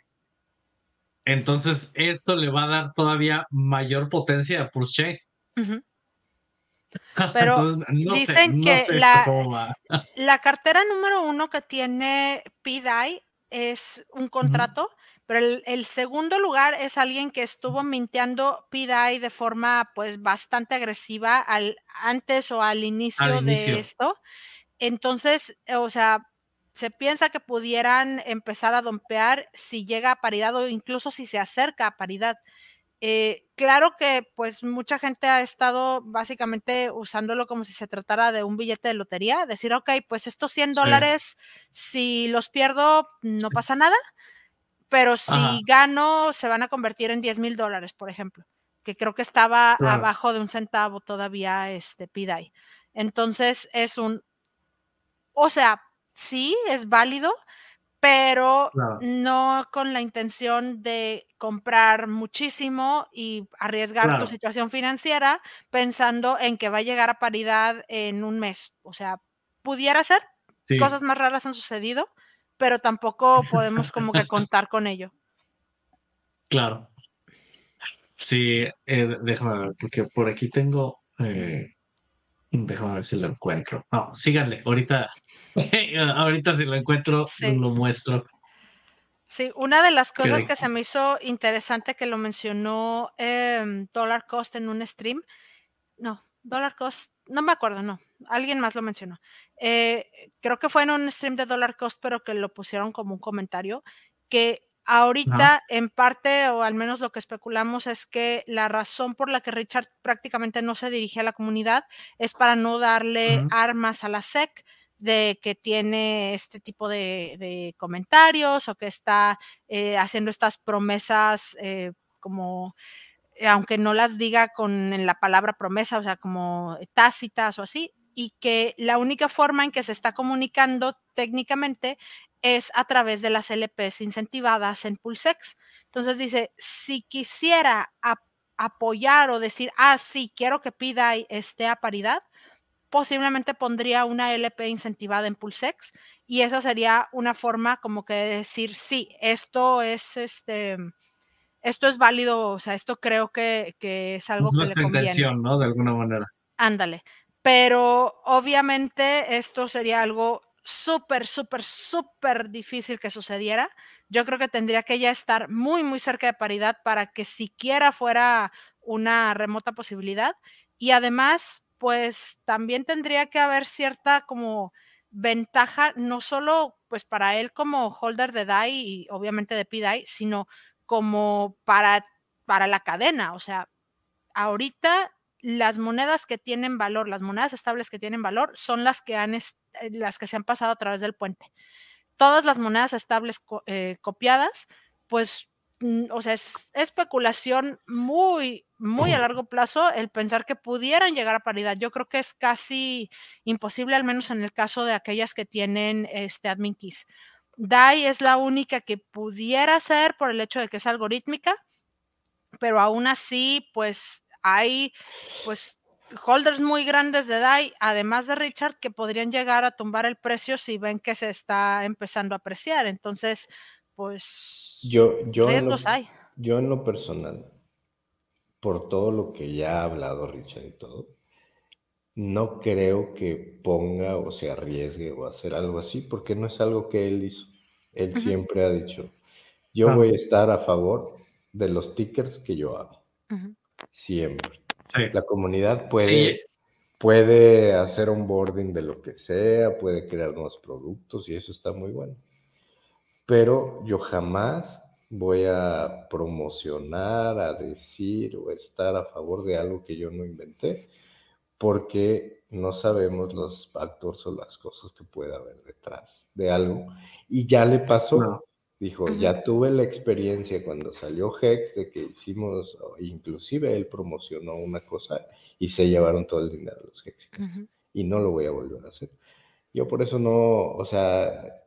Entonces, esto le va a dar todavía mayor potencia a Pulse Pero dicen que la, la, cartera número uno que tiene PDI es un contrato, pero el, segundo lugar es alguien que estuvo minteando PDI de forma pues bastante agresiva al, antes o al inicio, de esto. Entonces, o sea, se piensa que pudieran empezar a dompear si llega a paridad o incluso si se acerca a paridad. Eh, claro que pues mucha gente ha estado básicamente usándolo como si se tratara de un billete de lotería, decir, ok, pues estos 100 dólares, si los pierdo, no pasa nada, pero si gano, se van a convertir en 10 mil dólares, por ejemplo, que creo que estaba abajo de un centavo todavía este PIDAI. Entonces es un, o sea, sí, es válido, pero no con la intención de comprar muchísimo y arriesgar tu situación financiera pensando en que va a llegar a paridad en un mes. O sea, pudiera ser, cosas más raras han sucedido, pero tampoco podemos como que contar con ello. Claro. Sí, eh, déjame ver, porque por aquí tengo eh, Déjame ver si lo encuentro. No, síganle. Ahorita, ahorita si lo encuentro, lo muestro. Sí, una de las cosas que se me hizo interesante que lo mencionó em, Dollar Cost en un stream no, Dollar Cost, no me acuerdo, no, alguien más lo mencionó. Eh, creo que fue en un stream de Dollar Cost, pero que lo pusieron como un comentario, que ahorita en parte, o al menos lo que especulamos, es que la razón por la que Richard prácticamente no se dirige a la comunidad es para no darle armas a la SEC de que tiene este tipo de, comentarios o que está eh, haciendo estas promesas eh, como eh, aunque no las diga con la palabra promesa, o sea, como tácitas o así, y que la única forma en que se está comunicando técnicamente es a través de las LPs incentivadas en Pulsex. Entonces dice, si quisiera apoyar o decir, ah, sí, quiero que pida esté a paridad, posiblemente pondría una LP incentivada en Pulsex y esa sería una forma como que de decir, sí, esto es este esto es válido, o sea, esto creo que, es algo es nuestra intención, ¿no? De alguna manera. Ándale. Pero obviamente esto sería algo súper, súper, súper difícil que sucediera. Yo creo que tendría que ya estar muy, muy cerca de paridad para que siquiera fuera una remota posibilidad. Y además, pues también tendría que haber cierta como ventaja, no solo pues para él como holder de DAI y obviamente de PDAI, sino como para, para la cadena. O sea, ahorita las monedas que tienen valor, las monedas estables que tienen valor, son las que, han eh, las que se han pasado a través del puente. Todas las monedas estables eh, copiadas, pues, mm, o sea, es especulación muy, muy a largo plazo el pensar que pudieran llegar a paridad. Yo creo que es casi imposible, al menos en el caso de aquellas que tienen este admin keys. DAI es la única que pudiera ser por el hecho de que es algorítmica, pero aún así, pues hay pues holders muy grandes de DAI, además de Richard, que podrían llegar a tumbar el precio si ven que se está empezando a apreciar. Entonces, pues yo, yo riesgos hay. Yo en lo personal, por todo lo que ya ha hablado Richard y todo, no creo que ponga o se arriesgue o hacer algo así, porque no es algo que él hizo. Él siempre ha dicho, yo ah. voy a estar a favor de los tickers que yo hago. Siempre. La comunidad puede, puede hacer un boarding de lo que sea, puede crear nuevos productos y eso está muy bueno. Pero yo jamás voy a promocionar, a decir o estar a favor de algo que yo no inventé porque no sabemos los factores o las cosas que puede haber detrás de algo. Y ya le pasó. Dijo, ya tuve la experiencia cuando salió Hex de que hicimos, inclusive él promocionó una cosa y se llevaron todo el dinero los Hex. Y no lo voy a volver a hacer. Yo por eso no, o sea,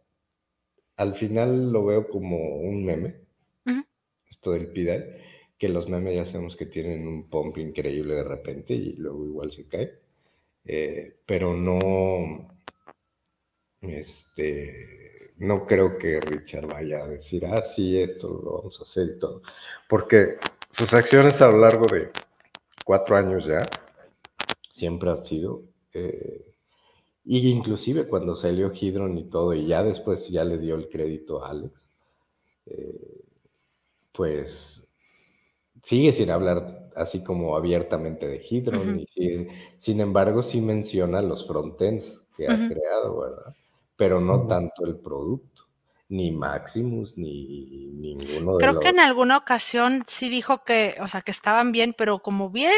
al final lo veo como un meme, esto del PIDAI que los memes ya sabemos que tienen un pump increíble de repente y luego igual se cae. Eh, pero no, este, no creo que Richard vaya a decir, ah, sí, esto lo vamos a hacer y todo. Porque sus acciones a lo largo de cuatro años ya siempre han sido, eh, y inclusive cuando salió Hydron y todo, y ya después ya le dio el crédito a Alex, eh, pues sigue sin hablar así como abiertamente de Hydron, y sin embargo sí menciona los frontends que ha creado, ¿verdad? Pero no tanto el producto, ni Maximus, ni ninguno de Creo que en alguna ocasión sí dijo que, o sea, que estaban bien, pero como bien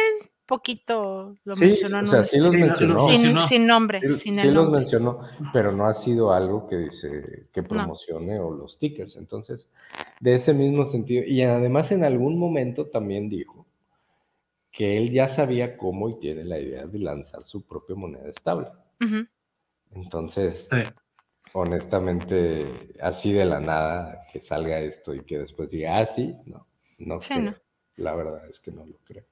poquito lo mencionó. O sea, sí los mencionó. Sin, nombre, sí, sin el sí los mencionó, pero no ha sido algo que dice que promocione o los stickers. Entonces, de ese mismo sentido, y además en algún momento también dijo que él ya sabía cómo y tiene la idea de lanzar su propia moneda estable. Entonces, honestamente, así de la nada que salga esto y que después diga, ah, sí, no, no creo. La verdad es que no lo creo.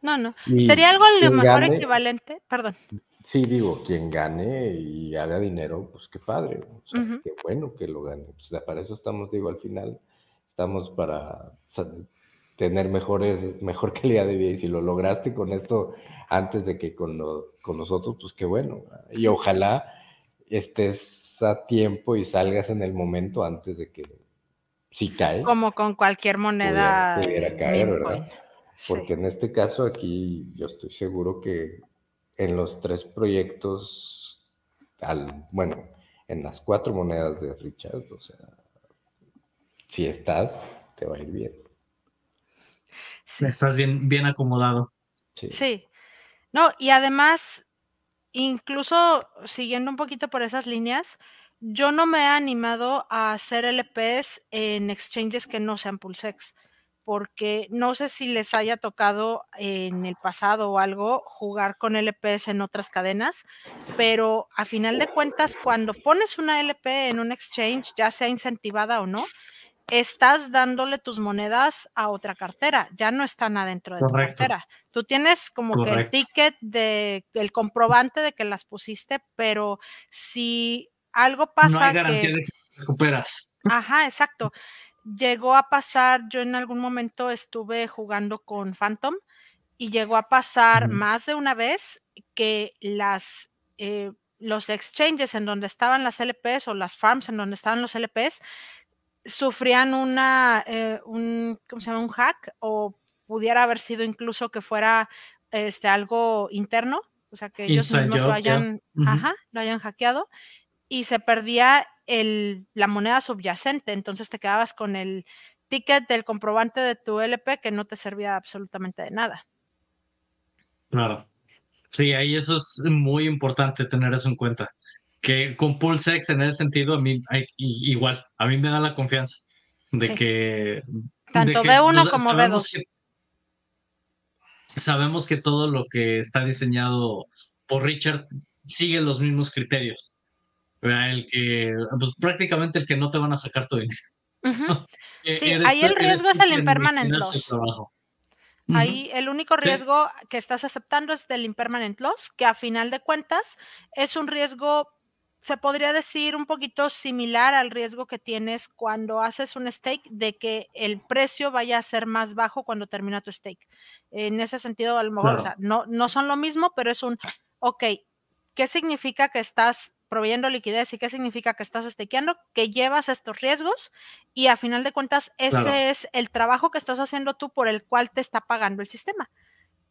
No, no. Sería algo lo mejor equivalente, perdón. Sí, digo, quien gane y haga dinero, pues qué padre, o sea, qué bueno que lo gane. O sea, para eso estamos, digo, al final, estamos para tener mejores, mejor calidad de vida. Y si lo lograste con esto antes de que con, con nosotros, pues qué bueno. Y ojalá estés a tiempo y salgas en el momento antes de que si cae. Como con cualquier moneda. Pudiera, caer, ¿verdad? Porque en este caso aquí yo estoy seguro que en los tres proyectos, al, bueno, en las cuatro monedas de Richard, o sea, si estás, te va a ir bien. Estás bien, bien acomodado. sí. No, y además, incluso siguiendo un poquito por esas líneas, yo no me he animado a hacer LPs en exchanges que no sean Pulsex, porque no sé si les haya tocado en el pasado o algo jugar con LPs en otras cadenas, pero a final de cuentas, cuando pones una LP en un exchange, ya sea incentivada o no, estás dándole tus monedas a otra cartera, ya no están adentro de tu cartera. Tú tienes como que el ticket de el comprobante de que las pusiste, pero si algo pasa no hay garantía de que recuperas. Ajá, exacto. Llegó a pasar, yo en algún momento estuve jugando con Phantom y llegó a pasar más de una vez que las eh, los exchanges en donde estaban las LPs o las farms en donde estaban los LPs sufrían una, eh, un, ¿cómo se llama? Un hack o pudiera haber sido incluso que fuera este, algo interno, o sea, que ellos mismos lo hayan, ajá, lo hayan hackeado y se perdía el, la moneda subyacente, entonces te quedabas con el ticket del comprobante de tu LP que no te servía absolutamente de nada. Claro. Sí, ahí eso es muy importante tener eso en cuenta que con PulseX en ese sentido, a mí igual, a mí me da la confianza de que... Tanto B1 como B2. sabemos que todo lo que está diseñado por Richard sigue los mismos criterios. El que, pues, prácticamente el que no te van a sacar tu dinero. E-, sí, ahí el riesgo es el impermanent loss. Ahí el único riesgo que estás aceptando es del impermanent loss, que a final de cuentas es un riesgo se podría decir un poquito similar al riesgo que tienes cuando haces un stake de que el precio vaya a ser más bajo cuando termina tu stake. En ese sentido, a lo mejor, o sea, no, no son lo mismo, pero es un, ok, ¿qué significa que estás proveyendo liquidez y qué significa que estás stakeando? Que llevas estos riesgos y a final de cuentas ese es el trabajo que estás haciendo tú por el cual te está pagando el sistema.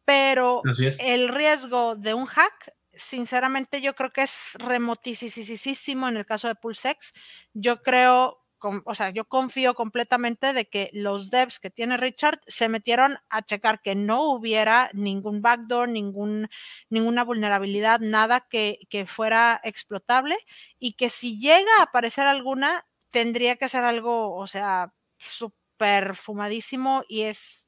Pero el riesgo de un hack sinceramente yo creo que es remotísimo en el caso de PulseX. Yo creo, o sea, yo confío completamente de que los devs que tiene Richard se metieron a checar que no hubiera ningún backdoor, ningún, ninguna vulnerabilidad, nada que, que fuera explotable y que si llega a aparecer alguna, tendría que ser algo, o sea, súper fumadísimo y es...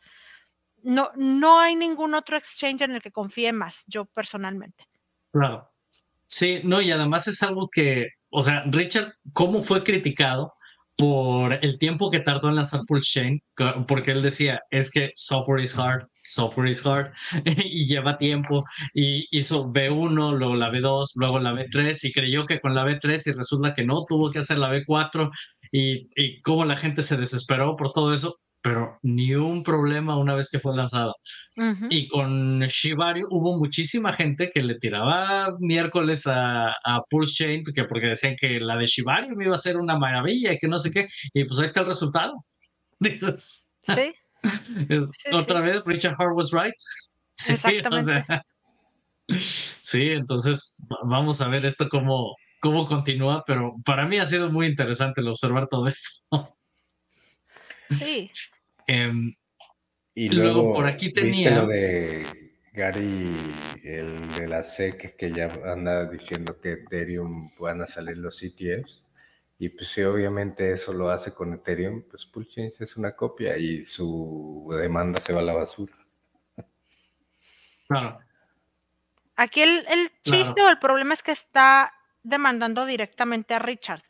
No, no hay ningún otro exchange en el que confíe más, yo personalmente. Claro. Sí, no, y además es algo que, o sea, Richard, ¿cómo fue criticado por el tiempo que tardó en lanzar Pulse Chain? Porque él decía, es que software is hard, software is hard, y lleva tiempo, y hizo B1, luego la B2, luego la B3, y creyó que con la B3, y resulta que no, tuvo que hacer la B4, y, y cómo la gente se desesperó por todo eso pero ni un problema una vez que fue lanzado. Y con Shibari hubo muchísima gente que le tiraba miércoles a, a Pulse Chain porque, porque decían que la de Shibari me iba a ser una maravilla y que no sé qué. Y pues ahí está el resultado. Sí. Otra vez, Richard Hart was right. Sí, Exactamente. sí, entonces vamos a ver esto cómo, cómo continúa, pero para mí ha sido muy interesante el observar todo esto. Sí. Em, y luego, por aquí tenía. Lo de Gary, el de la SEC, que ya anda diciendo que Ethereum van a salir los ETFs. Y pues si obviamente eso lo hace con Ethereum, pues Pulchains es una copia y su demanda se va a la basura. Claro. Aquí el, chiste o el problema es que está demandando directamente a Richard.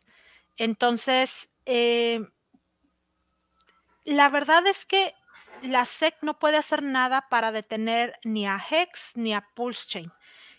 Entonces, eh, la verdad es que la SEC no puede hacer nada para detener ni a Hex ni a PulseChain.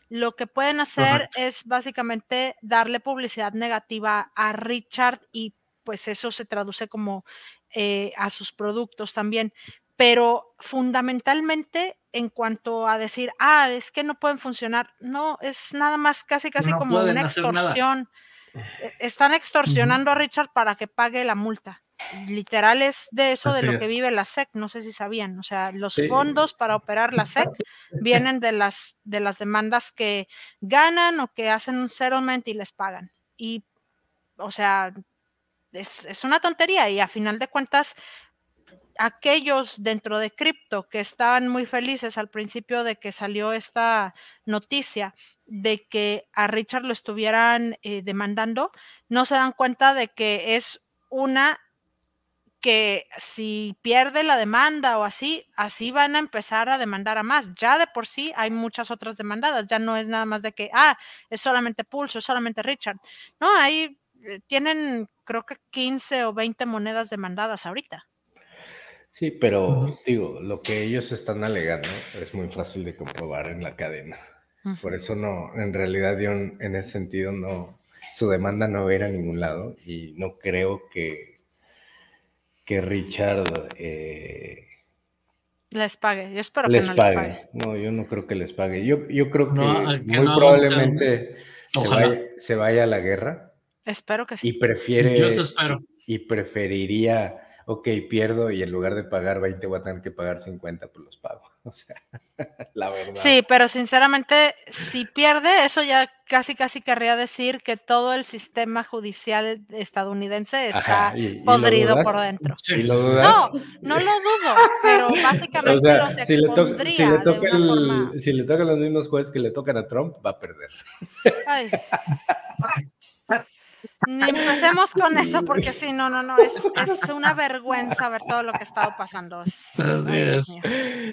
Lo que pueden hacer es básicamente darle publicidad negativa a Richard y pues eso se traduce como eh, a sus productos también. Pero fundamentalmente en cuanto a decir, ah, es que no pueden funcionar, no, es nada más casi casi como una extorsión. E, están extorsionando a Richard para que pague la multa. Literal es de eso de lo que vive la SEC, no sé si sabían, o sea, los fondos para operar la SEC vienen de las, de las demandas que ganan o que hacen un settlement y les pagan. Y, o sea, es, es una tontería y a final de cuentas, aquellos dentro de cripto que estaban muy felices al principio de que salió esta noticia de que a Richard lo estuvieran eh, demandando, no se dan cuenta de que es una que si pierde la demanda o así, así van a empezar a demandar a más. Ya de por sí hay muchas otras demandadas, ya no es nada más de que, ah, es solamente Pulso, es solamente Richard. No, ahí eh, tienen creo que 15 o 20 monedas demandadas ahorita. Sí, pero digo, lo que ellos están alegando es muy fácil de comprobar en la cadena. Por eso no, en realidad yo en ese sentido no, su demanda no va a ir a ningún lado y no creo que, que Richard eh, les pague. Yo espero que no les pague. No, yo no creo que les pague. Yo, yo creo que, muy probablemente se vaya, a la guerra. Espero que sí. Y prefiere. Yo espero. Y preferiría ok, pierdo y en lugar de pagar 20 voy a tener que pagar 50, pues los pago. O sea, la verdad. Sí, pero sinceramente, si pierde, eso ya casi, casi querría decir que todo el sistema judicial estadounidense está podrido por dentro. no, no lo dudo, pero básicamente los expondría si le, toca, si le tocan los mismos jueces que le tocan a Trump, va a perder. Ay. Ni empecemos con eso porque sí, no, no, no, es, es, una vergüenza ver todo lo que ha estado pasando. Así es.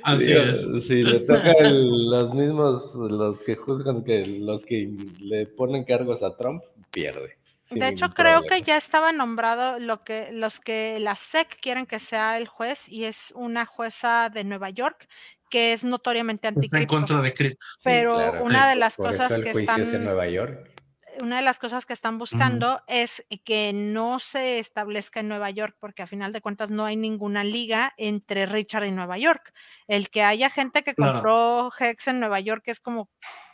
Así es. Sí, le tocan los mismos, los que juzgan que los que le ponen cargos a Trump, pierde. De hecho, creo que ya estaba nombrado lo que los que la SEC quieren que sea el juez y es una jueza de Nueva York que es notoriamente anticripto. Está en contra de cripto. Pero una de las cosas que están en Nueva York una de las cosas que están buscando es que no se establezca en Nueva York, porque a final de cuentas no hay ninguna liga entre Richard y Nueva York. El que haya gente que compró Hex en Nueva York es como,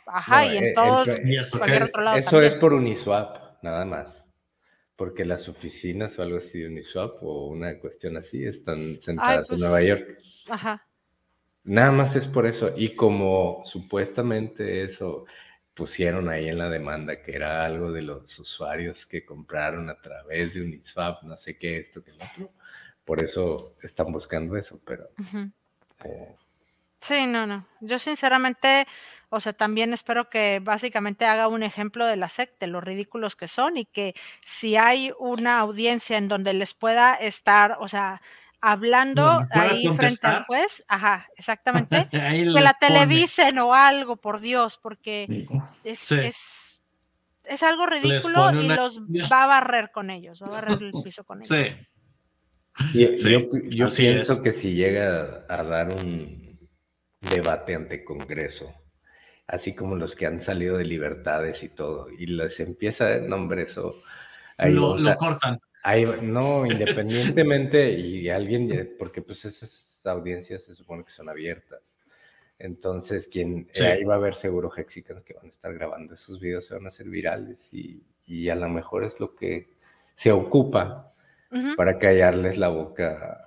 ajá, y en eh, todos, cualquier otro lado. Eso es por Uniswap, nada más. Porque las oficinas o algo así de Uniswap o una cuestión así están sentadas en Nueva pues, York. Ajá. Nada más es por eso. Y como supuestamente eso pusieron ahí en la demanda que era algo de los usuarios que compraron a través de Uniswap, no sé qué, esto que lo otro. Por eso están buscando eso, pero... Eh, sí, no, no. Yo sinceramente, o sea, también espero que básicamente haga un ejemplo de la SEC, de los ridículos que son y que si hay una audiencia en donde les pueda estar, o sea, hablando ahí frente al juez, ajá, exactamente, que la televisen o algo, por Dios, porque es, es, algo ridículo y los va a barrer con ellos, va a barrer el piso con ellos. Sí. yo, pienso que si llega a dar un debate ante Congreso, así como los que han salido de libertades y todo, y les empieza a nombre eso, ahí lo cortan no, independientemente, y alguien, porque pues esas audiencias se supone que son abiertas. Entonces, quien ahí va a haber seguro Hexicans que van a estar grabando esos videos, se van a hacer virales y, y a lo mejor es lo que se ocupa para callarles la boca.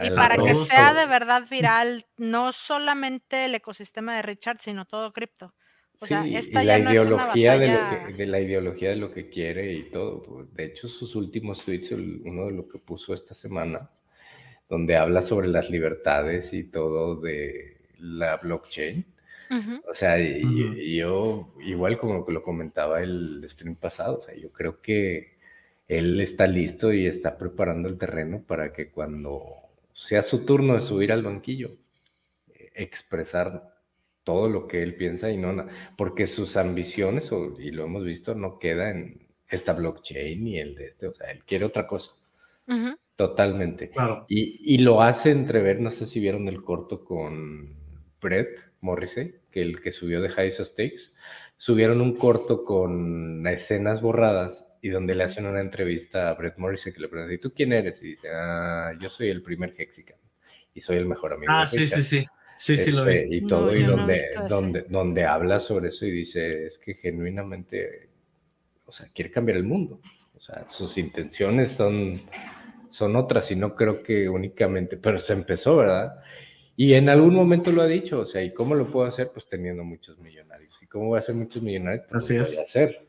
y para que sea de verdad viral, no solamente el ecosistema de Richard, sino todo cripto. O sea, esta ya no ideología es una de, lo que, de la ideología de lo que quiere y todo. De hecho, sus últimos tweets, uno de lo que puso esta semana, donde habla sobre las libertades y todo de la blockchain. O sea, y, yo, igual como que lo comentaba el stream pasado, o sea, yo creo que él está listo y está preparando el terreno para que cuando sea su turno de subir al banquillo, expresar todo lo que él piensa y no, porque sus ambiciones, y lo hemos visto, no queda en esta blockchain ni el de este, o sea, él quiere otra cosa. Totalmente. Y, lo hace entrever, no sé si vieron el corto con Brett Morrissey, que el que subió de High Stakes, subieron un corto con escenas borradas y donde le hacen una entrevista a Brett Morrissey que le pregunta, ¿y tú quién eres? Y dice, ah, yo soy el primer Hexican y soy el mejor amigo. Ah, sí, sí, sí. Sí, sí, lo vi. Este, y todo, y donde, donde, donde habla sobre eso y dice, es que genuinamente, o sea, quiere cambiar el mundo. O sea, sus intenciones son, son otras y no creo que únicamente, pero se empezó, ¿verdad? Y en algún momento lo ha dicho, o sea, ¿y cómo lo puedo hacer? Pues teniendo muchos millonarios. ¿Y cómo voy a hacer muchos millonarios? Pues Así es. Voy a hacer,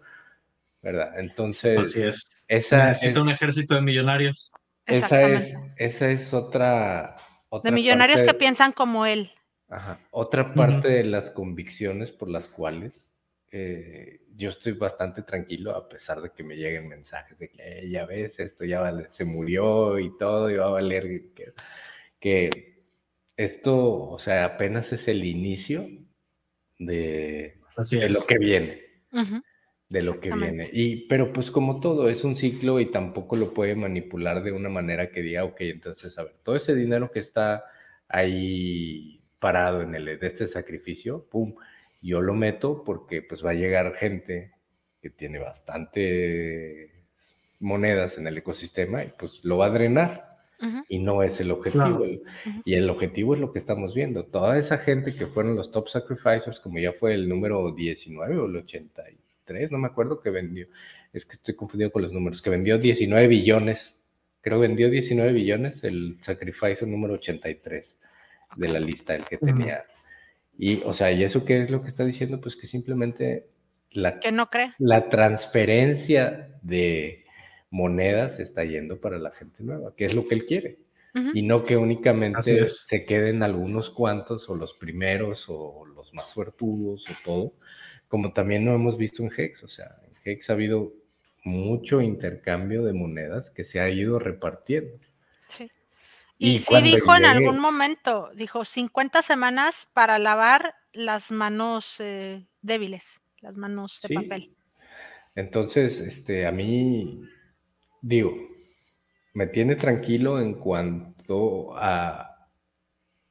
¿verdad? Entonces, Así es. esa Necesita es, un ejército de millonarios. esa es, esa es otra, otra De millonarios que piensan como él. Ajá. Otra parte de las convicciones por las cuales eh, yo estoy bastante tranquilo a pesar de que me lleguen mensajes de que "Eh, ya ves, esto ya vale- se murió y todo, y va a valer que, que esto, o sea, apenas es el inicio de, Así de es. lo que viene, de lo que viene. Y, pero pues como todo, es un ciclo y tampoco lo puede manipular de una manera que diga, ok, entonces, a ver, todo ese dinero que está ahí parado en el de este sacrificio, pum, yo lo meto porque pues va a llegar gente que tiene bastante monedas en el ecosistema y pues lo va a drenar y no es el objetivo. Claro. El- Y el objetivo es lo que estamos viendo. Toda esa gente que fueron los top sacrificers, como ya fue el número 19 o el 83, no me acuerdo que vendió, es que estoy confundido con los números, que vendió 19 billones, creo vendió 19 billones el sacrificer número 83 de la lista, el que tenía. Y, o sea, ¿y eso qué es lo que está diciendo? Pues que simplemente la Que no cree. la transferencia de monedas está yendo para la gente nueva, que es lo que él quiere. Y no que únicamente se queden algunos cuantos o los primeros o los más suertudos o todo, como también lo hemos visto en Hex. O sea, en Hex ha habido mucho intercambio de monedas que se ha ido repartiendo. Sí. Y Y, sí dijo en algún momento, dijo 50 semanas para lavar las manos eh, débiles, las manos de Sí. papel. Entonces, este, a mí, digo, me tiene tranquilo en cuanto a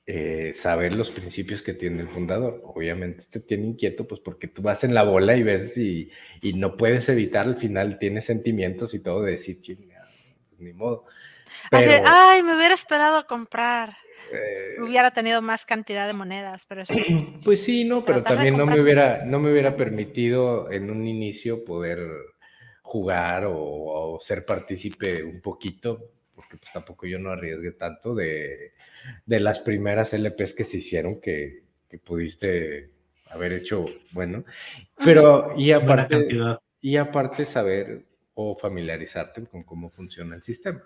eh, saber los principios que tiene el fundador. Obviamente te tiene inquieto, pues porque tú vas en la bola y ves y, y no puedes evitar, al final tienes sentimientos y todo de decir, chinga, pues, ni modo. Así ay, me hubiera esperado a comprar. eh, Hubiera tenido más cantidad de monedas, pero sí. Pues sí, no, pero también no me hubiera, no me hubiera permitido en un inicio poder jugar o, o ser partícipe un poquito, porque pues tampoco yo no arriesgué tanto de, de las primeras LPs que se hicieron que, que pudiste haber hecho, bueno, pero y aparte, y aparte saber o familiarizarte con cómo funciona el sistema.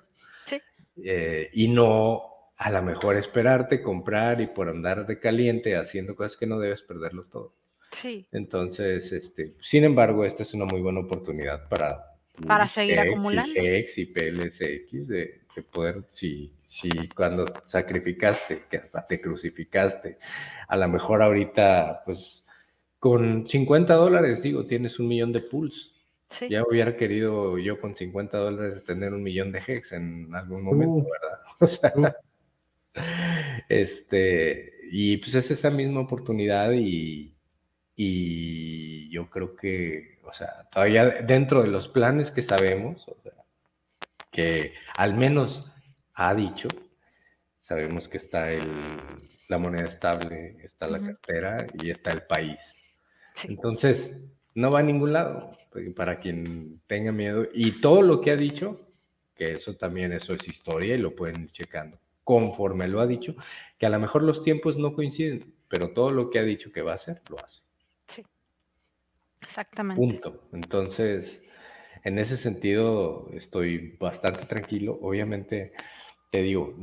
Eh, y no a lo mejor esperarte, comprar y por andar de caliente haciendo cosas que no debes perderlos todo. Sí, Entonces, este, sin embargo, esta es una muy buena oportunidad para Para seguir Hex, acumulando. Hex y PLSX de, de poder, si, si cuando sacrificaste, que hasta te crucificaste, a lo mejor ahorita, pues con 50 dólares, digo, tienes un millón de pools. Sí. Ya hubiera querido yo con 50 dólares tener un millón de hex en algún momento, Uh. ¿verdad? O sea, Uh. este, y pues es esa misma oportunidad y, y yo creo que, o sea, todavía dentro de los planes que sabemos, o sea, que al menos ha dicho, sabemos que está el, la moneda estable, está la Ujú. cartera y está el país. Sí. Entonces, no va a ningún lado, porque para quien tenga miedo. Y todo lo que ha dicho, que eso también, eso es historia y lo pueden ir checando, conforme lo ha dicho, que a lo mejor los tiempos no coinciden, pero todo lo que ha dicho que va a hacer, lo hace. Exactamente. Punto. Entonces, en ese sentido, estoy bastante tranquilo. Obviamente, te digo,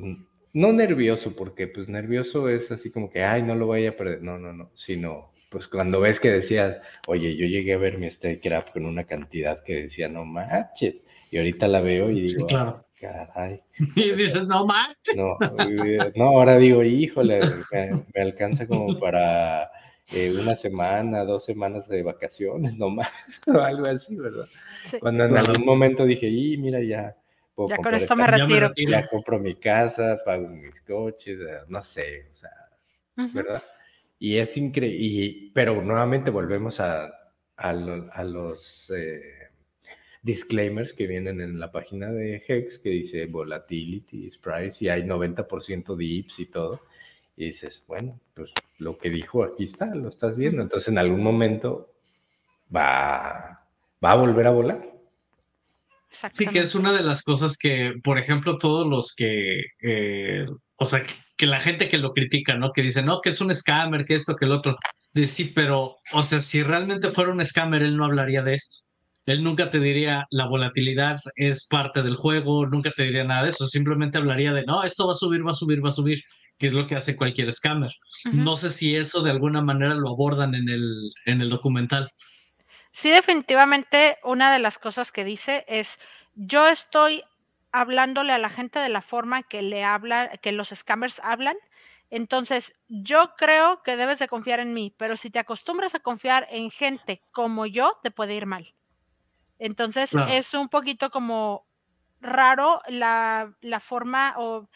no nervioso, porque pues nervioso es así como que, ay, no lo vaya a perder. No, no, no, sino, pues cuando ves que decías, oye, yo llegué a ver mi Staker Up con una cantidad que decía, no manches, y ahorita la veo y Sí, digo, claro. "Ah, caray, Y dices, no manches. no, no, ahora digo, híjole, me, me alcanza como para eh, una semana, dos semanas de vacaciones nomás, o algo así, ¿verdad? Sí. Cuando en algún momento dije, y mira, ya puedo Ya con esto esta- me Ya me retiro. ya compro mi casa, pago mis coches, eh, no sé, o sea, Ujú. ¿verdad? Y es increíble, pero nuevamente volvemos a, a, lo- a los eh, disclaimers que vienen en la página de Hex que dice volatility, price y hay 90% de IPS y todo. Y dices, bueno, pues lo que dijo aquí está, lo estás viendo. Entonces en algún momento va, va a volver a volar. Sí, que es una de las cosas que, por ejemplo, todos los que, eh, o sea, que la gente que lo critica, ¿no? Que dice, no, que es un scammer, que esto, que el otro. De sí, pero, o sea, si realmente fuera un scammer, él no hablaría de esto. Él nunca te diría la volatilidad es parte del juego, nunca te diría nada de eso, simplemente hablaría de, no, esto va a subir, va a subir, va a subir, que es lo que hace cualquier scammer. No sé si eso de alguna manera lo abordan en el, en el documental. Sí, definitivamente una de las cosas que dice es, yo estoy hablándole a la gente de la forma que le habla, que los scammers hablan. Entonces, yo creo que debes de confiar en mí, pero si te acostumbras a confiar en gente como yo, te puede ir mal. Entonces, es un poquito como raro la, la, forma o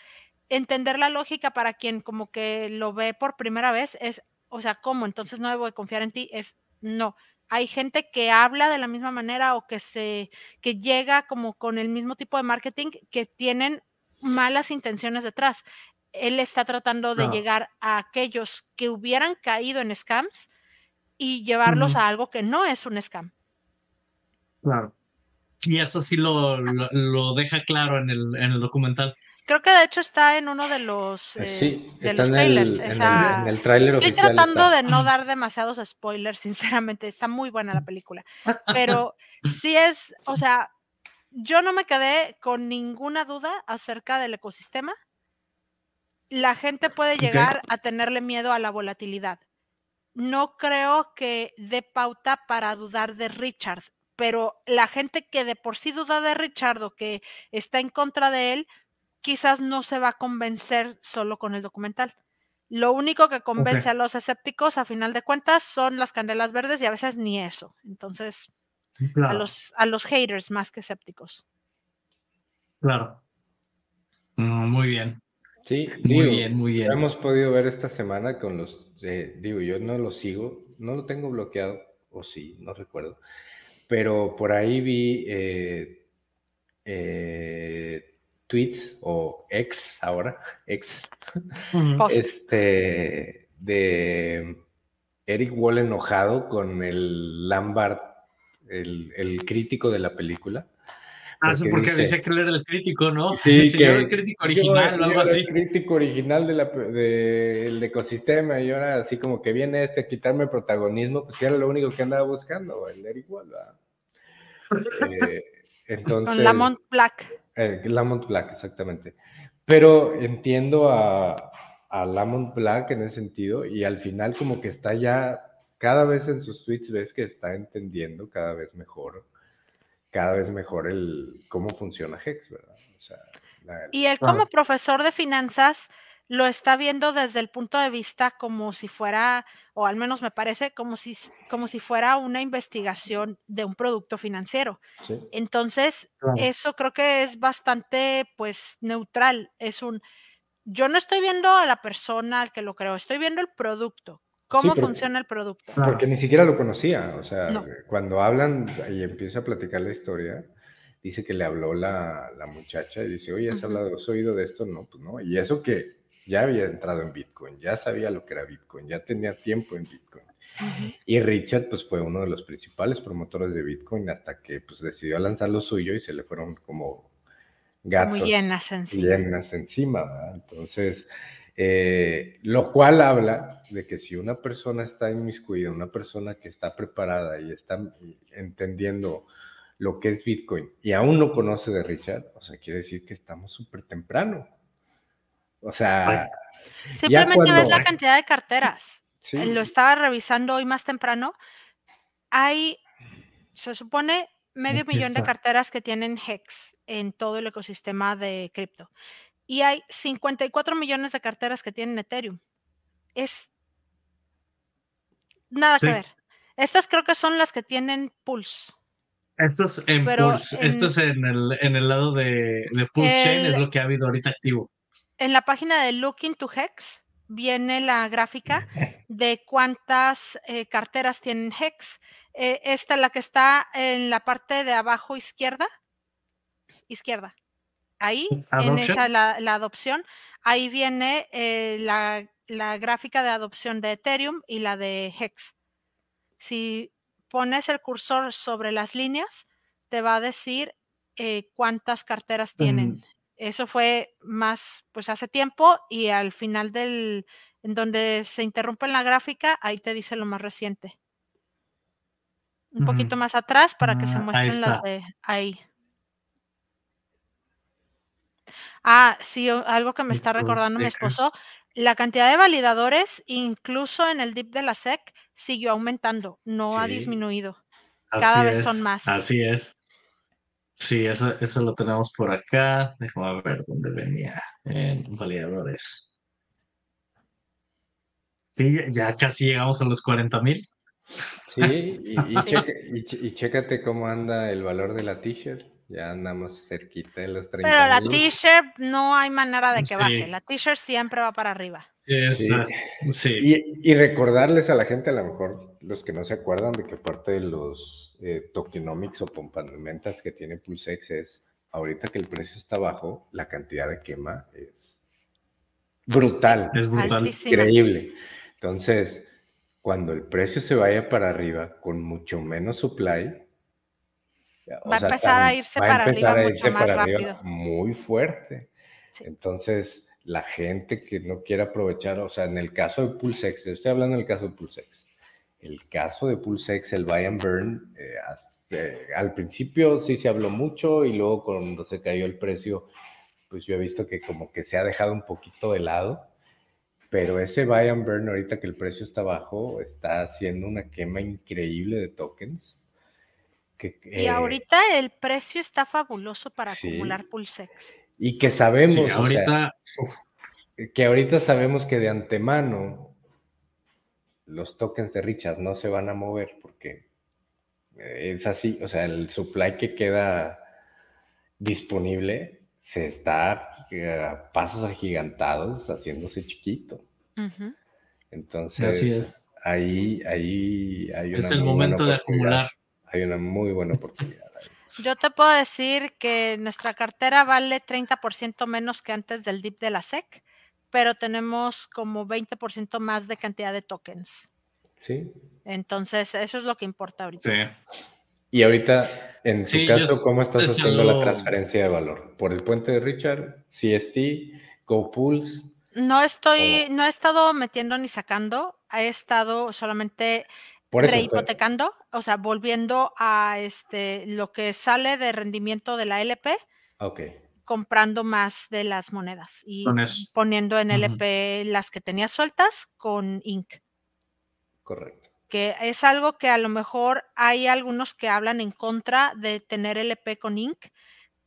entender la lógica para quien como que lo ve por primera vez es, o sea, ¿cómo? Entonces no debo de confiar en ti, es no hay gente que habla de la misma manera o que se que llega como con el mismo tipo de marketing que tienen malas intenciones detrás. Él está tratando de llegar a aquellos que hubieran caído en scams y llevarlos a algo que no es un scam. Claro. Y eso sí lo, lo, deja claro en el, en el documental. Creo que de hecho está en uno de los, eh, de los trailers. En el, trailer Estoy tratando de no dar demasiados spoilers, sinceramente. Está muy buena la película. Pero sí es, o sea, yo no me quedé con ninguna duda acerca del ecosistema. La gente puede llegar a tenerle miedo a la volatilidad. No creo que dé pauta para dudar de Richard, pero la gente que de por sí duda de Richard o que está en contra de él, quizás no se va a convencer solo con el documental. Lo único que convence a los escépticos, a final de cuentas, son las candelas verdes y a veces ni eso. Entonces, a, los, a los haters más que escépticos. Claro. Mm, muy bien. Sí, muy bien, muy bien. Hemos podido ver esta semana con los, eh, digo, yo no lo sigo, no lo tengo bloqueado, o sí, no recuerdo, pero por ahí vi eh, eh, tweets o ex ahora, ex, este, de Eric Wall enojado con el Lambert, el, crítico de la película. Ah, sí, porque decía que él era el crítico, ¿no? Sí, que el crítico original o algo así. El crítico original del de ecosistema y ahora así como que viene este a quitarme protagonismo, pues era lo único que andaba buscando, el Eric Wall. Eh, entonces, Con Lamont Black. Eh, Lamont Black, exactamente. Pero entiendo a, a Lamont Black en ese sentido y al final como que está ya, cada vez en sus tweets ves que está entendiendo cada vez mejor, cada vez mejor el cómo funciona Hex, ¿verdad? y él como profesor de finanzas lo está viendo desde el punto de vista como si fuera, o al menos me parece, como si, como si fuera una investigación de un producto financiero. Entonces, eso creo que es bastante, pues, neutral. Es un, yo no estoy viendo a la persona al que lo creo, estoy viendo el producto. ¿Cómo funciona el producto? Porque ni siquiera lo conocía. O sea, cuando hablan y empieza a platicar la historia, dice que le habló la, muchacha y dice, oye, ¿has hablado, has oído de esto? No, pues no. Y eso que ya había entrado en Bitcoin, ya sabía lo que era Bitcoin, ya tenía tiempo en Bitcoin. Y Richard pues fue uno de los principales promotores de Bitcoin hasta que pues decidió lanzar lo suyo y se le fueron como gatos. Muy llenas encima. Llenas encima, Entonces, eh, lo cual habla de que si una persona está inmiscuida, una persona que está preparada y está entendiendo lo que es Bitcoin y aún no conoce de Richard, o sea, quiere decir que estamos súper temprano. O sea. Simplemente ves la cantidad de carteras. Lo estaba revisando hoy más temprano. Hay, se supone, medio millón de carteras que tienen HEX en todo el ecosistema de cripto. Y hay 54 millones de carteras que tienen Ethereum. Es nada que ver. Estas creo que son las que tienen Pulse. Estos en Pulse, esto es en el, en el lado de, Pulse Chain, es lo que ha habido ahorita activo en la página de Looking to Hex viene la gráfica de cuántas eh, carteras tienen Hex. Eh, esta, la que está en la parte de abajo izquierda. Izquierda. Ahí, en esa la, adopción, ahí viene eh, la, la, gráfica de adopción de Ethereum y la de Hex. Si pones el cursor sobre las líneas, te va a decir eh, cuántas carteras tienen. Eso fue más, pues hace tiempo y al final del, en donde se interrumpe en la gráfica, ahí te dice lo más reciente. Un poquito más atrás para que se ah, muestren las de ahí. Ah, sí, algo que me está recordando mi esposo. La cantidad de validadores, incluso en el dip de la SEC, siguió aumentando, no ha disminuido. Cada vez son más. Así es. Sí, eso, eso lo tenemos por acá. Déjame ver dónde venía. En validadores. Sí, ya casi llegamos a los 40 mil. Sí, y, y, chécate cómo anda el valor de la t-shirt. Ya andamos cerquita de los 30 Pero la t-shirt no hay manera de que baje. La t-shirt siempre va para arriba. Sí, sí. Y, recordarles a la gente, a lo mejor los que no se acuerdan, de que parte de los eh, tokenomics o pompanamentas que tiene Pulsex es, ahorita que el precio está bajo, la cantidad de quema es brutal. Es brutal. Increíble. Entonces, cuando el precio se vaya para arriba con mucho menos supply, va a empezar a irse para arriba mucho más rápido. muy fuerte. Entonces, la gente que no quiere aprovechar, o sea, en el caso de Pulsex, estoy hablando del caso de Pulsex, el caso de Pulsex, el buy and burn, eh, al principio sí se habló mucho y luego cuando se cayó el precio, pues yo he visto que como que se ha dejado un poquito de lado, pero ese buy and burn ahorita que el precio está bajo, está haciendo una quema increíble de tokens y eh, ahorita el precio está fabuloso para acumular Pulsex. Y que sabemos, ahorita, que ahorita sabemos que de antemano los tokens de Richard no se van a mover porque es así, o sea, el supply que queda disponible se está a pasos agigantados haciéndose chiquito. Entonces, ahí, ahí hay Es el momento de acumular. Hay una muy buena oportunidad. Yo te puedo decir que nuestra cartera vale 30% menos que antes del dip de la SEC, pero tenemos como 20% más de cantidad de tokens. Sí. Entonces, eso es lo que importa ahorita. Sí. Y ahorita, en tu caso, ¿cómo estás haciendo la transferencia de valor? ¿Por el puente de Richard? ¿CST? ¿GoPools? No estoy, no he estado metiendo ni sacando, he estado solamente rehipotecando, o sea, volviendo a este lo que sale de rendimiento de la LP, comprando más de las monedas y poniendo en LP las que tenía sueltas con Inc. Correcto. Que es algo que a lo mejor hay algunos que hablan en contra de tener LP con Inc,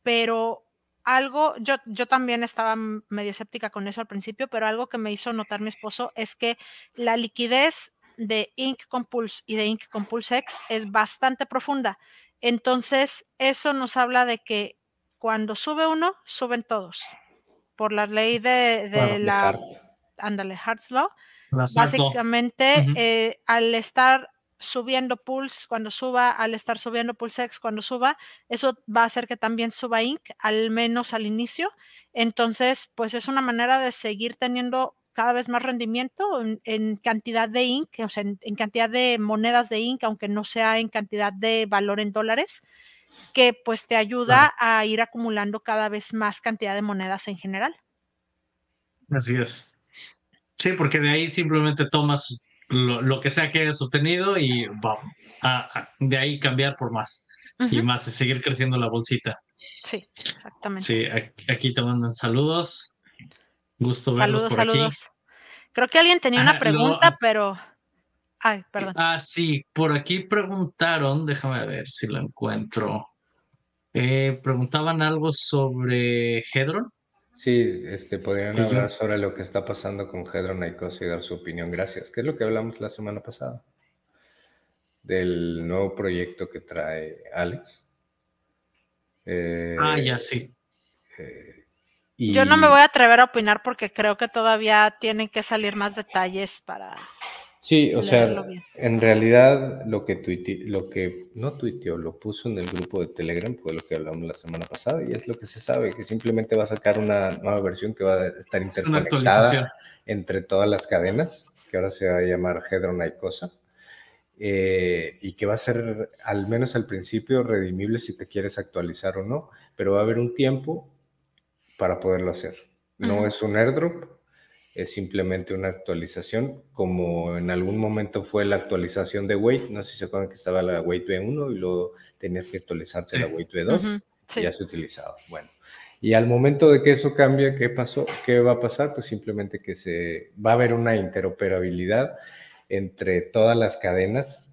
pero algo, yo, yo también estaba medio escéptica con eso al principio, pero algo que me hizo notar mi esposo es que la liquidez de Inc. Compulse y de Inc. Compulse X es bastante profunda. Entonces, eso nos habla de que cuando sube uno, suben todos. Por la ley de, la... Ándale, Hart's Law. Básicamente, eh, al estar subiendo Pulse cuando suba, al estar subiendo Pulse X cuando suba, eso va a hacer que también suba Inc., al menos al inicio. Entonces, pues es una manera de seguir teniendo cada vez más rendimiento en, cantidad de ink, o sea, en, cantidad de monedas de ink, aunque no sea en cantidad de valor en dólares, que pues te ayuda a ir acumulando cada vez más cantidad de monedas en general. Así es. Sí, porque de ahí simplemente tomas lo, que sea que hayas obtenido y vamos, de ahí cambiar por más y más y seguir creciendo la bolsita. Sí, exactamente. Sí, aquí te mandan saludos. Gusto verlos saludos, por saludos. Creo que alguien tenía una pregunta, pero. Ay, perdón. Ah, sí, por aquí preguntaron, déjame ver si lo encuentro. Eh, preguntaban algo sobre Hedron. Sí, este, podrían hablar sobre lo que está pasando con Hedron y dar su opinión. Gracias. ¿Qué es lo que hablamos la semana pasada? Del nuevo proyecto que trae Alex. ah, ya sí. Eh, yo no me voy a atrever a opinar porque creo que todavía tienen que salir más detalles para. Sí, o sea, en realidad lo que lo que no tuiteó, lo puso en el grupo de Telegram, fue lo que hablamos la semana pasada, y es lo que se sabe, que simplemente va a sacar una nueva versión que va a estar interconectada entre todas las cadenas, que ahora se va a llamar Hedron Icosa. eh, y que va a ser, al menos al principio, redimible si te quieres actualizar o no, pero va a haber un tiempo para poderlo hacer. No es un airdrop, es simplemente una actualización, como en algún momento fue la actualización de Wait, no sé si se acuerdan que estaba la Wait V1 y luego tenías que actualizarte la Wait V2, ya se utilizaba. Bueno, y al momento de que eso cambie, ¿qué pasó? ¿Qué va a pasar? Pues simplemente que se va a haber una interoperabilidad entre todas las cadenas.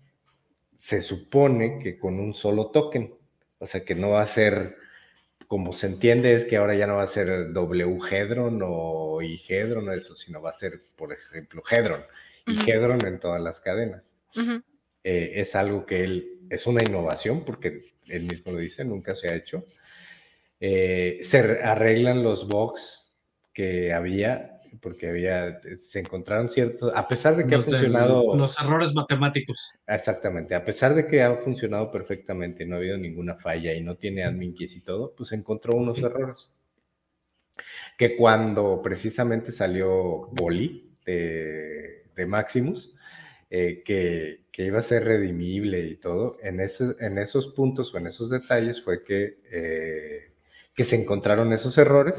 Se supone que con un solo token, o sea que no va a ser como se entiende es que ahora ya no va a ser W Hedron o I Hedron, eso, sino va a ser, por ejemplo, Hedron y Hedron en todas las cadenas. Eh, es algo que él, es una innovación, porque él mismo lo dice, nunca se ha hecho. Eh, se arreglan los bugs que había, porque había, se encontraron ciertos, a pesar de que ha funcionado... los errores matemáticos. Exactamente, a pesar de que ha funcionado perfectamente, no ha habido ninguna falla y no tiene admin keys y todo, pues encontró unos errores. Que cuando precisamente salió Boli de, de Maximus, eh, que, que, iba a ser redimible y todo, en, ese, en esos puntos o en esos detalles fue que... Eh, que se encontraron esos errores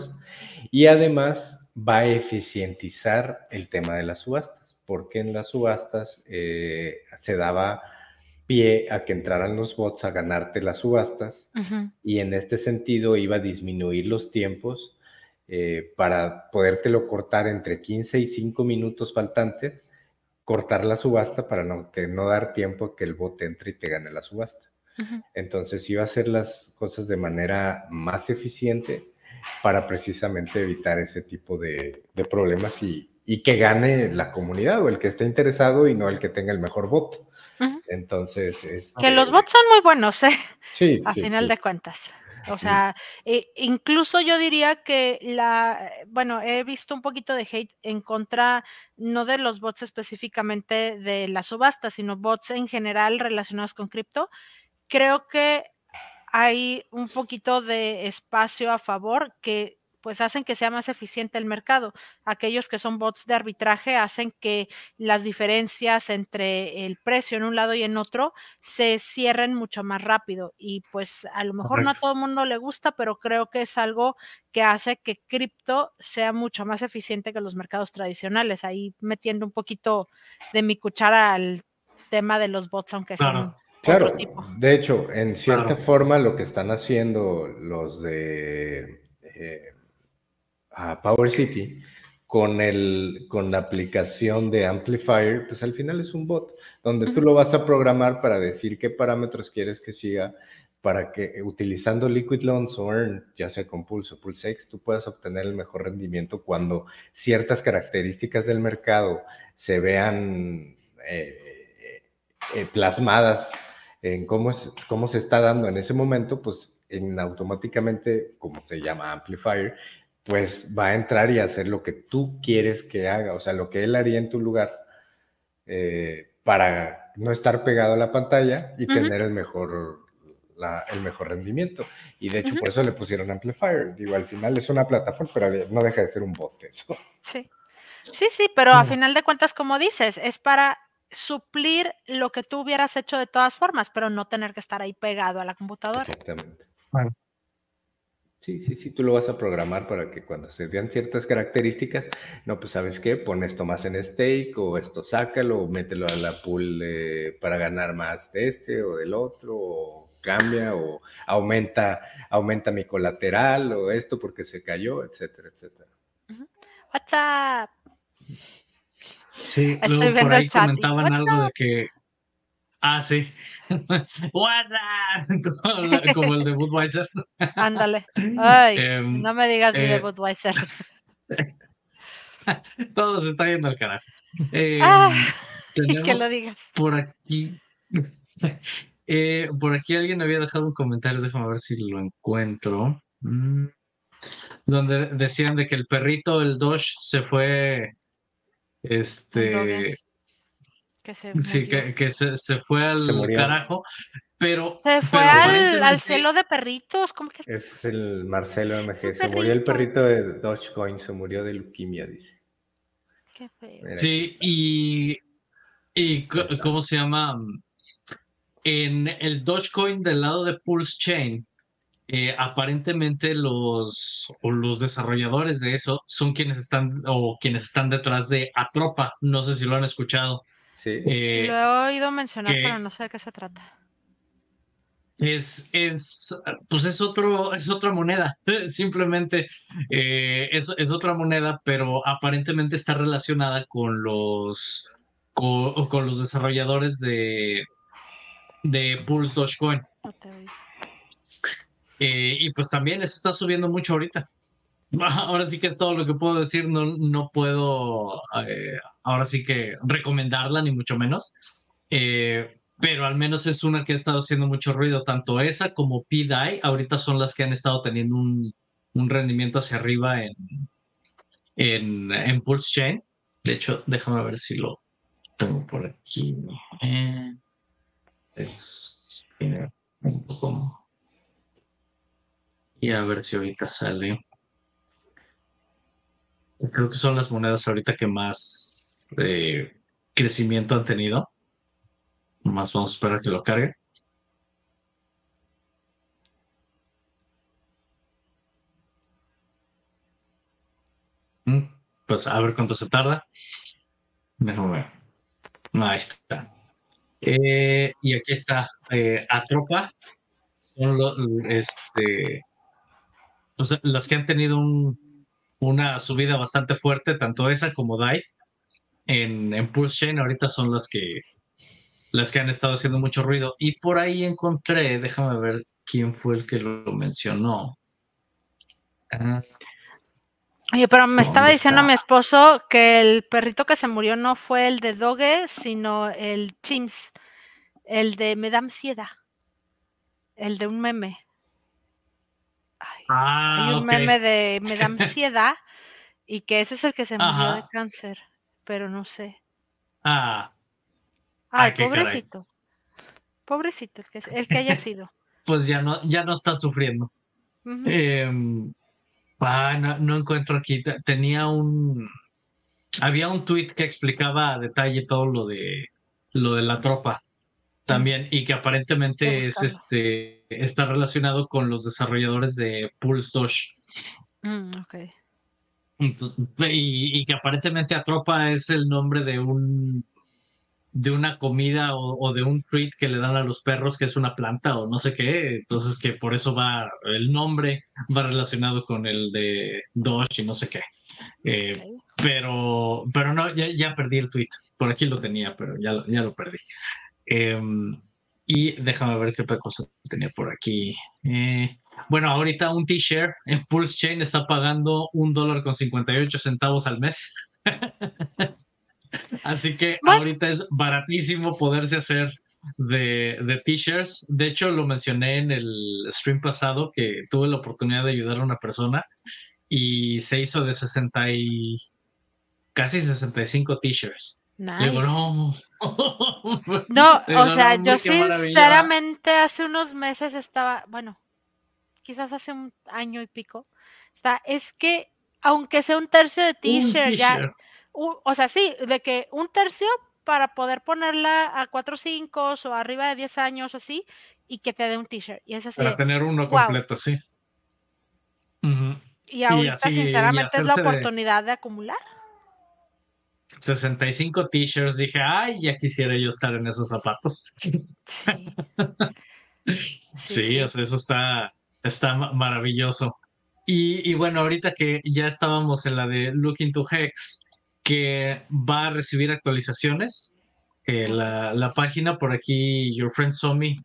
y además va a eficientizar el tema de las subastas, porque en las subastas eh, se daba pie a que entraran los bots a ganarte las subastas y en este sentido iba a disminuir los tiempos eh, para podértelo cortar entre 15 y 5 minutos faltantes, cortar la subasta para no, no dar tiempo a que el bot entre y te gane la subasta. Entonces iba a hacer las cosas de manera más eficiente para precisamente evitar ese tipo de, problemas y, que gane la comunidad o el que esté interesado y no el que tenga el mejor voto. Entonces, es, que los bots son muy buenos, ¿eh? Sí. A final de cuentas. O sea, eh, incluso yo diría que la, bueno, he visto un poquito de hate en contra, no de los bots específicamente de la subasta, sino bots en general relacionados con cripto, creo que hay un poquito de espacio a favor que pues hacen que sea más eficiente el mercado. Aquellos que son bots de arbitraje hacen que las diferencias entre el precio en un lado y en otro se cierren mucho más rápido. Y pues a lo mejor no a todo el mundo le gusta, pero creo que es algo que hace que cripto sea mucho más eficiente que los mercados tradicionales. Ahí metiendo un poquito de mi cuchara al tema de los bots, aunque son Claro, de hecho, en cierta forma lo que están haciendo los de eh, Power City con, el, con la aplicación de Amplifier, pues al final es un bot, donde tú lo vas a programar para decir qué parámetros quieres que siga para que utilizando Liquid Loans o Earn, ya sea con Pulse o PulseX, tú puedas obtener el mejor rendimiento cuando ciertas características del mercado se vean eh, eh, plasmadas en cómo, es, cómo se está dando en ese momento, pues en automáticamente, como se llama amplifier, pues va a entrar y hacer lo que tú quieres que haga, o sea, lo que él haría en tu lugar eh, para no estar pegado a la pantalla y tener el mejor, el mejor rendimiento. Y de hecho, por eso le pusieron amplifier. Digo, al final es una plataforma, pero no deja de ser un bot eso. Sí. Sí, sí, pero a final de cuentas, como dices, es para suplir lo que tú hubieras hecho de todas formas, pero no tener que estar ahí pegado a la computadora. Exactamente. Sí, sí, sí, tú lo vas a programar para que cuando se vean ciertas características, no, pues sabes qué, pon esto más en stake o esto sácalo o mételo a la pool para ganar más de este o del otro o cambia o aumenta, aumenta mi colateral o esto porque se cayó, etcétera, etcétera. WhatsApp. Sí, luego por ahí comentaban algo de que. Ah, sí. Como el de Budweiser. Ándale. Ay, em, no me digas ni de eh, Budweiser. Todo se está yendo al carajo. Eh, ah, que lo digas. Por aquí. Eh, por aquí alguien había dejado un comentario, déjame ver si lo encuentro. Mm, donde decían de que el perrito, el Doge, se fue este. Que se sí, que, se, fue al carajo. Pero. Se fue al, al, celo de perritos. ¿Cómo que? Es el Marcelo MG. Se murió el perrito de Dogecoin, se murió de leuquimia, dice. Qué feo. Sí, y ¿Y cómo se llama? En el Dogecoin del lado de Pulse Chain, eh, aparentemente los, los desarrolladores de eso son quienes están o quienes están detrás de Atropa. No sé si lo han escuchado. Sí. Eh, lo he oído mencionar, pero no sé de qué se trata. Es, es, pues es otro, es otra moneda, simplemente eh, es, es, otra moneda, pero aparentemente está relacionada con los, con, con los desarrolladores de, de Pulse Dogecoin. Eh, y pues también está subiendo mucho ahorita. Ahora sí que es todo lo que puedo decir, no, no puedo eh, ahora sí que recomendarla, ni mucho menos. Eh, pero al menos es una que ha estado haciendo mucho ruido, tanto esa como PDI, ahorita son las que han estado teniendo un, un rendimiento hacia arriba en, en, en, Pulse Chain. De hecho, déjame ver si lo tengo por aquí. es, un poco y a ver si ahorita sale. Creo que son las monedas ahorita que más eh, crecimiento han tenido. Más vamos a esperar que lo cargue. Mm, pues a ver cuánto se tarda. Déjame ver. Ahí está. Eh, y aquí está eh, Atropa. Son los, este, las que han tenido una subida bastante fuerte, tanto esa como DAI, en, en Pulse Chain ahorita son las que las que han estado haciendo mucho ruido. Y por ahí encontré, déjame ver quién fue el que lo mencionó. Ah. Oye, pero me estaba diciendo mi esposo que el perrito que se murió no fue el de Doge, sino el Chims, el de Me da ansiedad, el de un meme. Ah, hay un meme de me da ansiedad y que ese es el que se murió de cáncer, pero no sé. Ah. Ay, pobrecito. Pobrecito, el que, el que haya sido. pues ya no, ya no está sufriendo. Em, ah, no, encuentro aquí. Tenía un. Había un tweet que explicaba a detalle todo lo de lo de la tropa también, y que aparentemente es este está relacionado con los desarrolladores de Pulse Doge. Mm, y, que aparentemente Atropa es el nombre de un de una comida o, de un treat que le dan a los perros, que es una planta o no sé qué. Entonces que por eso va, el nombre va relacionado con el de Doge y no sé qué. Eh, pero, pero no, ya, ya perdí el tweet. Por aquí lo tenía, pero ya, ya lo perdí. Em, y déjame ver qué otra cosa tenía por aquí. Eh, bueno, ahorita un t-shirt en Pulse Chain está pagando un dólar con 58 centavos al mes. Así que ahorita es baratísimo poderse hacer de, de t-shirts. De hecho, lo mencioné en el stream pasado que tuve la oportunidad de ayudar a una persona y se hizo de 60 y casi 65 t-shirts. No. no, o sea, yo sinceramente hace unos meses estaba, bueno, quizás hace un año y pico, está, es que aunque sea un tercio de t-shirt, ya, o sea, sí, de que un tercio para poder ponerla a 4 5 o arriba de 10 años así y que te dé un t-shirt. Y es así. Para tener uno completo, sí. Y ahorita, sinceramente, es la oportunidad de acumular. 65 t-shirts, dije, ay, ya quisiera yo estar en esos zapatos. Sí, o sea, eso está, está maravilloso. Y, bueno, ahorita que ya estábamos en la de Looking to Hex, que va a recibir actualizaciones, eh, la, página por aquí, Your Friend Somi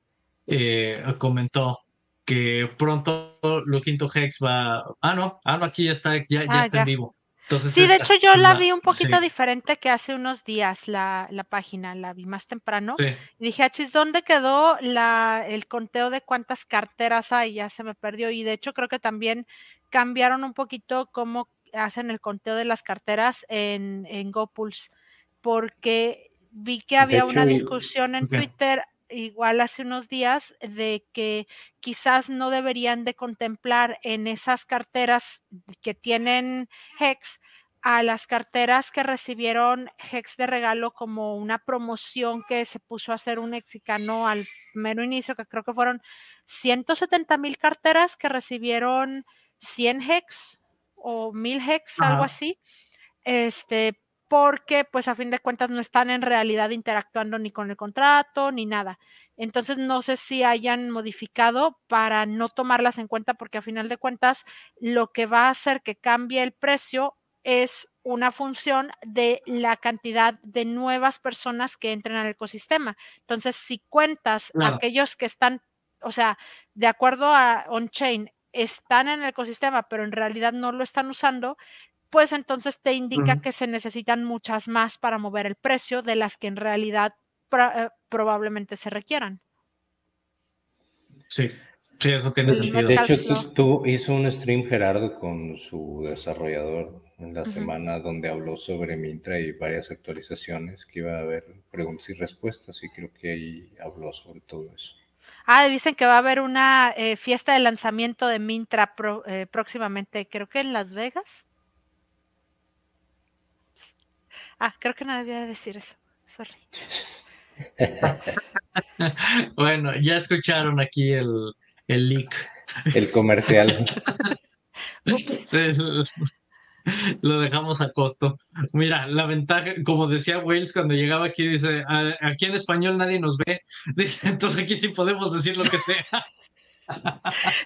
eh, comentó que pronto Looking to Hex va. Ah, no, ah, no, aquí ya está, ya, ya ah, está en vivo sí, de hecho yo la vi un poquito diferente que hace unos días la, página, la vi más temprano. Y dije, achis, ¿dónde quedó la, el conteo de cuántas carteras hay? Ya se me perdió. Y de hecho creo que también cambiaron un poquito cómo hacen el conteo de las carteras en, en GoPulse, porque vi que había una discusión en Twitter igual hace unos días de que quizás no deberían de contemplar en esas carteras que tienen Hex a las carteras que recibieron Hex de regalo como una promoción que se puso a hacer un mexicano al mero inicio, que creo que fueron 170 mil carteras que recibieron 100 Hex o 1000 Hex, algo así. Este, porque pues a fin de cuentas no están en realidad interactuando ni con el contrato ni nada. Entonces no sé si hayan modificado para no tomarlas en cuenta porque a final de cuentas lo que va a hacer que cambie el precio es una función de la cantidad de nuevas personas que entren al ecosistema. Entonces, si cuentas aquellos que están, o sea, de acuerdo a on-chain, están en el ecosistema, pero en realidad no lo están usando, pues entonces te indica que se necesitan muchas más para mover el precio de las que en realidad eh, probablemente se requieran. Sí, sí, eso tiene sentido. De hecho, tú, hizo un stream Gerardo con su desarrollador en la semana donde habló sobre Mintra y varias actualizaciones que iba a haber preguntas y respuestas y creo que ahí habló sobre todo eso. Ah, dicen que va a haber una eh, fiesta de lanzamiento de Mintra eh, próximamente, creo que en Las Vegas. Ah, creo que no debía decir eso. Sorry. bueno, ya escucharon aquí el, el leak. El comercial. lo dejamos a costo. Mira, la ventaja, como decía Wales cuando llegaba aquí, dice, aquí en español nadie nos ve, dice, entonces aquí sí podemos decir lo que sea.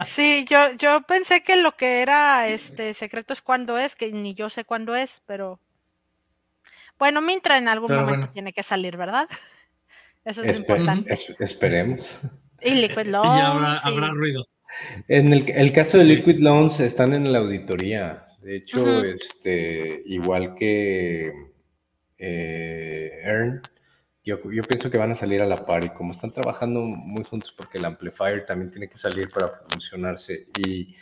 Sí, yo, yo pensé que lo que era este secreto es cuándo es, que ni yo sé cuándo es, pero bueno, Mintra en algún momento tiene que salir, ¿verdad? Eso es lo importante. esperemos. Y Liquid Loans. Y habrá, ruido. En el, caso de Liquid Loans están en la auditoría. De hecho, este, igual que eh, Earn, yo, yo, pienso que van a salir a la par y como están trabajando muy juntos porque el amplifier también tiene que salir para funcionarse y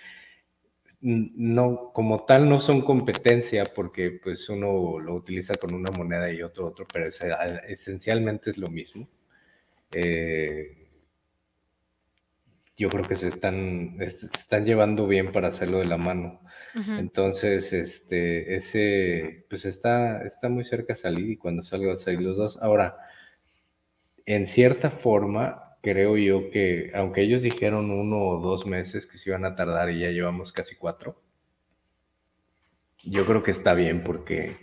no, como tal no son competencia porque pues uno lo utiliza con una moneda y otro otro, pero esencialmente es lo mismo. Eh, yo creo que se están, están llevando bien para hacerlo de la mano. Entonces, este, ese, pues está, está muy cerca de salir y cuando salgan a salir los dos. Ahora, en cierta forma, creo yo que, aunque ellos dijeron uno o dos meses que se iban a tardar y ya llevamos casi cuatro, yo creo que está bien porque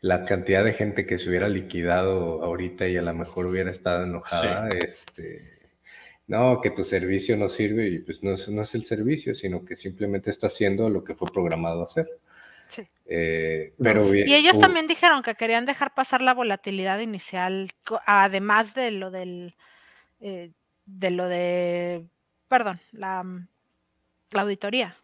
la cantidad de gente que se hubiera liquidado ahorita y a lo mejor hubiera estado enojada, este, no, que tu servicio no sirve y pues no es, no es el servicio, sino que simplemente está haciendo lo que fue programado hacer. Sí. Eh, pero, y ellos también dijeron que querían dejar pasar la volatilidad inicial, además de lo del eh, de lo de, perdón, la, la auditoría.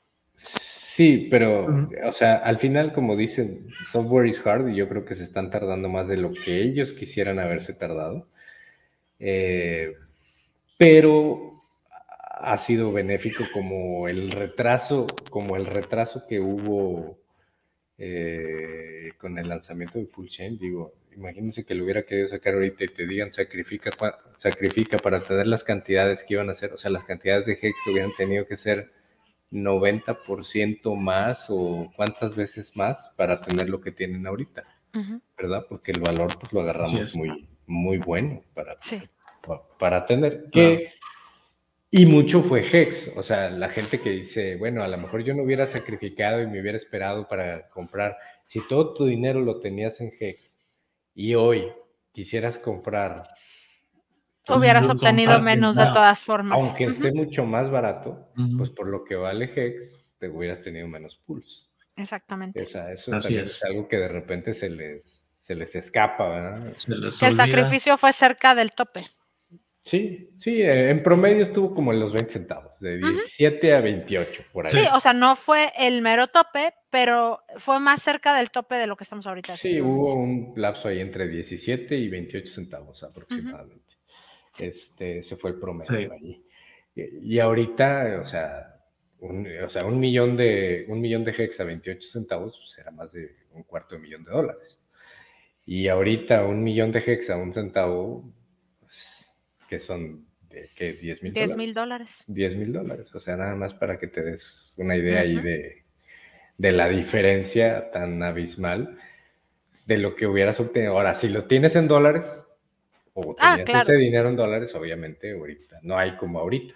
Sí, pero, o sea, al final, como dicen, software is hard y yo creo que se están tardando más de lo que ellos quisieran haberse tardado. Eh, pero ha sido benéfico como el retraso, como el retraso que hubo eh, con el lanzamiento de Full Chain. Digo, imagínense que lo hubiera querido sacar ahorita y te digan sacrifica, sacrifica para tener las cantidades que iban a ser, o sea, las cantidades de Hex hubieran tenido que ser 90% más o cuántas veces más para tener lo que tienen ahorita, ¿verdad? Porque el valor pues lo agarramos muy, muy bueno para, para, tener que... Y mucho fue Hex, o sea, la gente que dice, bueno, a lo mejor yo no hubiera sacrificado y me hubiera esperado para comprar. Si todo tu dinero lo tenías en Hex, y hoy quisieras comprar. Hubieras obtenido menos de todas formas. Aunque esté mucho más barato, pues por lo que vale Hex, te hubieras tenido menos pulso. Exactamente. O sea, eso es. algo que de repente se les, se les escapa, ¿verdad? que el sacrificio fue cerca del tope. Sí, sí, eh, en promedio estuvo como en los 20 centavos, de 17 a 28 por ahí. Sí, o sea, no fue el mero tope, pero fue más cerca del tope de lo que estamos ahorita. Sí, hubo un lapso ahí entre 17 y 28 centavos aproximadamente. Este, ese fue el promedio allí. Y, ahorita, o sea, un, o sea, un millón de un millón de hex a 28 centavos pues era más de un cuarto de millón de dólares. Y ahorita un millón de hex a un centavo que son de, ¿qué? 10 mil dólares. 10 mil dólares, o sea, nada más para que te des una idea ahí de, de la diferencia tan abismal de lo que hubieras obtenido. Ahora, si lo tienes en dólares, o Ah, tenías claro. ese dinero en dólares, obviamente ahorita no hay como ahorita,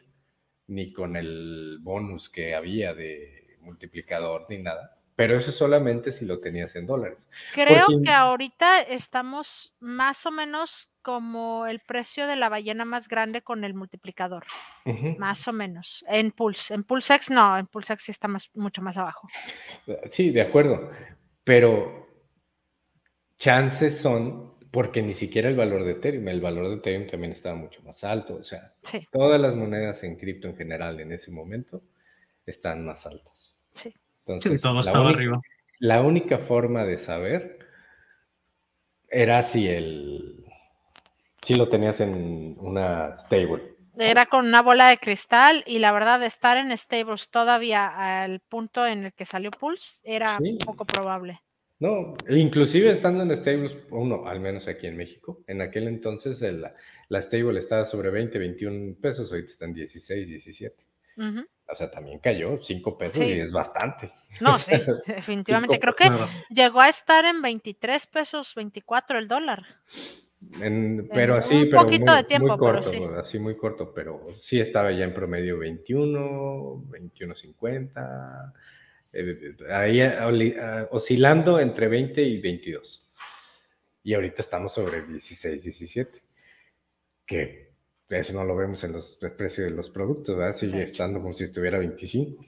ni con el bonus que había de multiplicador ni nada. Pero eso solamente si lo tenías en dólares. Creo Porque- que ahorita estamos más o menos como el precio de la ballena más grande con el multiplicador, más o menos. En Pulse, en PulseX no, en PulseX sí está más, mucho más abajo. Sí, de acuerdo. Pero chances son, porque ni siquiera el valor de Ethereum, el valor de Ethereum también estaba mucho más alto. O sea, Sí, todas las monedas en cripto en general en ese momento están más altas. sí. Entonces, Sí, todo la estaba única- arriba. La única forma de saber era si el si lo tenías en una stable. Era con una bola de cristal y la verdad estar en stables todavía al punto en el que salió Pulse era Sí. poco probable. No, inclusive estando en stables, uno, al menos aquí en México, en aquel entonces el- la stable estaba sobre 20, 21 pesos, ahorita están 16, 17. Ujú. O sea, también cayó 5 pesos Sí. y es bastante. No, sí, definitivamente. Creo que llegó a estar en 23 pesos 24 el dólar. En- pero así, un pero poquito muy, de tiempo, muy pero corto, sí. así muy corto, pero sí estaba ya en promedio 21, 21.50, eh, ahí oli- ah, oscilando entre 20 y 22. Y ahorita estamos sobre 16, 17, que eso no lo vemos en los el precio de los productos, ¿verdad? Sigue estando como si estuviera 25.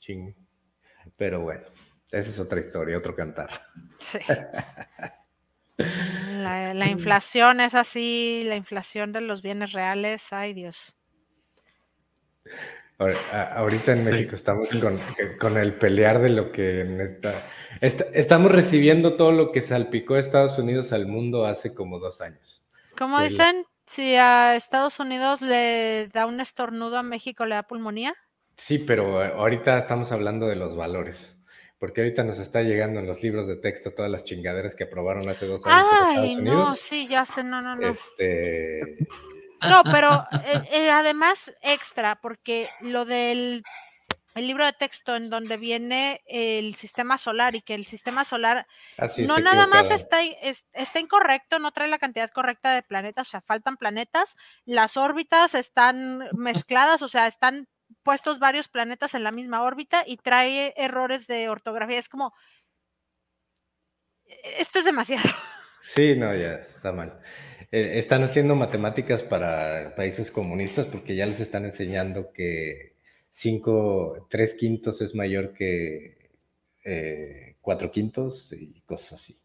Ching. Pero bueno, esa es otra historia, otro cantar. Sí. La, la inflación es así, la inflación de los bienes reales, ay Dios. Ahora- Ahorita en México estamos con, con el pelear de lo que estamos recibiendo todo lo que salpicó Estados Unidos al mundo hace como dos años. Como dicen, si a Estados Unidos le da un estornudo a México, le da pulmonía. Sí, pero eh, ahorita estamos hablando de los valores, porque ahorita nos está llegando en los libros de texto todas las chingaderas que aprobaron hace dos años Ay, no, Unidos. sí, ya sé, no, no, no. Este, No, pero eh, eh, además extra, porque lo del el libro de texto en donde viene el sistema solar y que el sistema solar así no nada más está, es- está incorrecto, no trae la cantidad correcta de planetas, o sea, faltan planetas, las órbitas están mezcladas, o sea, están puestos varios planetas en la misma órbita y trae errores de ortografía. Es como, "E- esto es demasiado. Sí, no, ya está mal. Eh, están haciendo matemáticas para países comunistas porque ya les están enseñando que cinco, tres quintos es mayor que eh, cuatro quintos y cosas así.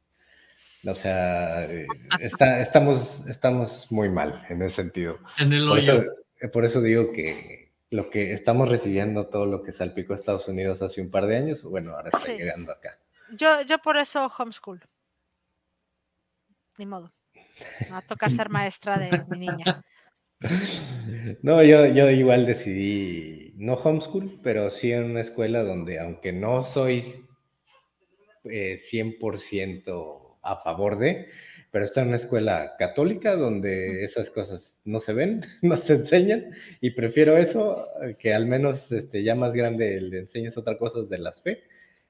O sea, eh, está, estamos, estamos muy mal en ese sentido. En el Por eso, hoyo. eh, por eso digo que lo que estamos recibiendo, todo lo que salpicó a Estados Unidos hace un par de años, bueno, ahora está Sí. llegando acá. Yo, yo por eso homeschool. Ni modo. Me va a tocar ser maestra de mi niña. No, yo, yo igual decidí, no homeschool, pero sí en una escuela donde, aunque no soy eh, 100% a favor de, pero está en una escuela católica donde esas cosas no se ven, no se enseñan, y prefiero eso, eh, que al menos este, ya más grande le enseñes otras cosas de las fe,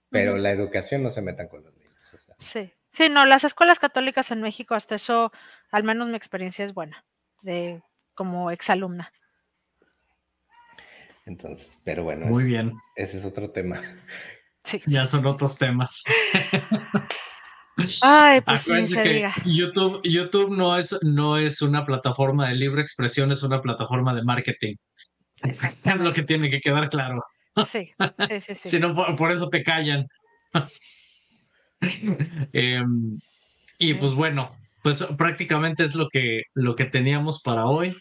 pero Ujú. la educación no se metan con los niños. o sea. Sí. Sí, no, las escuelas católicas en México, hasta eso, al menos mi experiencia es buena, de como exalumna. Entonces, pero bueno, Muy bien. ese es otro tema. Sí. Ya son otros temas. Ay, pues ni Acuérdense se que diga. YouTube, YouTube no es, no es una plataforma de libre expresión, es una plataforma de marketing. Es lo que tiene que quedar claro. Sí, sí, sí, sí. Si no, por, por eso te callan. Em, y pues bueno, pues prácticamente es lo que, lo que teníamos para hoy.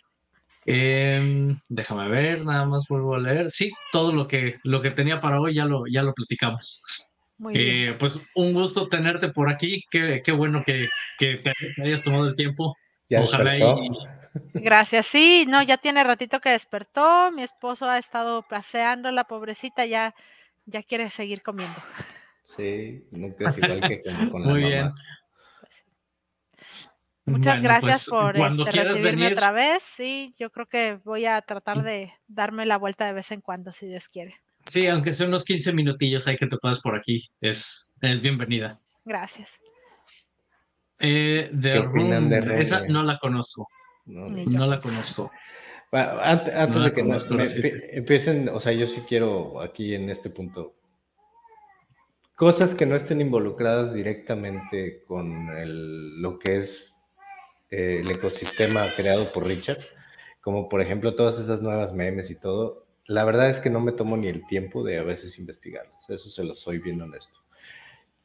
Em, déjame ver, nada más vuelvo a leer. Sí, todo lo que, lo que tenía para hoy ya lo, ya lo platicamos. Muy bien. Eh, pues un gusto tenerte por aquí. Qué, qué bueno que, que te hayas tomado el tiempo. ¿Ya Ojalá y-? Gracias. Sí, no, ya tiene ratito que despertó. Mi esposo ha estado placeando, la pobrecita ya, ya quiere seguir comiendo. Sí, nunca es igual que con, con la Muy mamá. bien. Pues. Muchas Bueno, gracias pues, por este, recibirme venir, otra vez. Sí, yo creo que voy a tratar de darme la vuelta de vez en cuando, si Dios quiere. Sí, aunque sea unos 15 minutillos hay que te puedas por aquí. Es, es bienvenida. Gracias. Eh, de Room, esa no la conozco. No, la conozco. antes, de que empiecen, o sea, yo sí quiero aquí en este punto cosas que no estén involucradas directamente con lo que es eh, el ecosistema creado por Richard, como por ejemplo todas esas nuevas memes y todo, la verdad es que no me tomo ni el tiempo de a veces investigarlos, eso se lo soy bien honesto.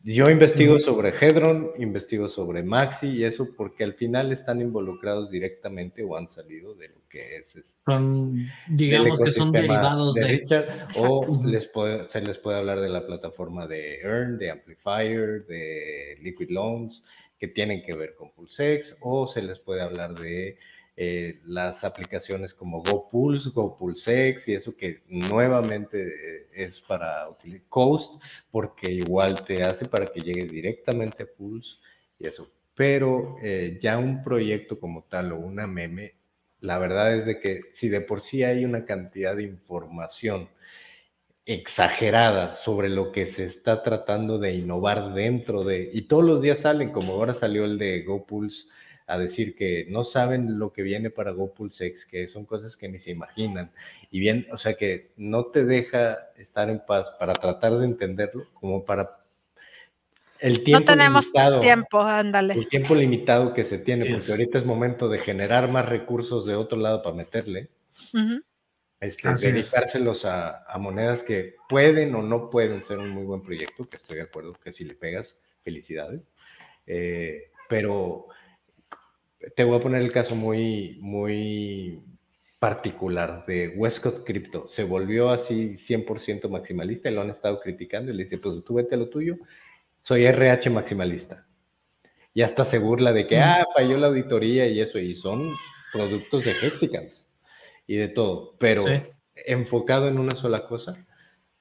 Yo investigo sobre Hedron, investigo sobre Maxi y eso porque al final están involucrados directamente o han salido de lo que es. Este, son, digamos que son derivados de, Richard, o les se les puede hablar de la plataforma de Earn, de Amplifier, de Liquid Loans, que tienen que ver con PulseX, o se les puede hablar de eh, las aplicaciones como GoPulse, GoPulseX y eso que nuevamente eh, es para utilizar Coast, porque igual te hace para que llegue directamente a Pulse y eso. Pero eh, ya un proyecto como tal o una meme, la verdad es de que si de por sí hay una cantidad de información exagerada sobre lo que se está tratando de innovar dentro de, y todos los días salen, como ahora salió el de GoPulse a decir que no saben lo que viene para GoPulseX, que son cosas que ni se imaginan. Y bien, o sea que no te deja estar en paz para tratar de entenderlo, como para el tiempo. No tenemos tiempo, ándale. El tiempo limitado que se tiene, porque ahorita es momento de generar más recursos de otro lado para meterle. este, dedicárselos a, a, monedas que pueden o no pueden ser un muy buen proyecto, que estoy de acuerdo que si le pegas, felicidades. Eh, pero te voy a poner el caso muy, muy particular de Westcott Crypto. Se volvió así 100% maximalista y lo han estado criticando y le dice, pues tú vete a lo tuyo, soy RH maximalista. Y hasta se burla de que, ah, falló la auditoría y eso, y son productos de Hexicans y de todo, pero enfocado en una sola cosa.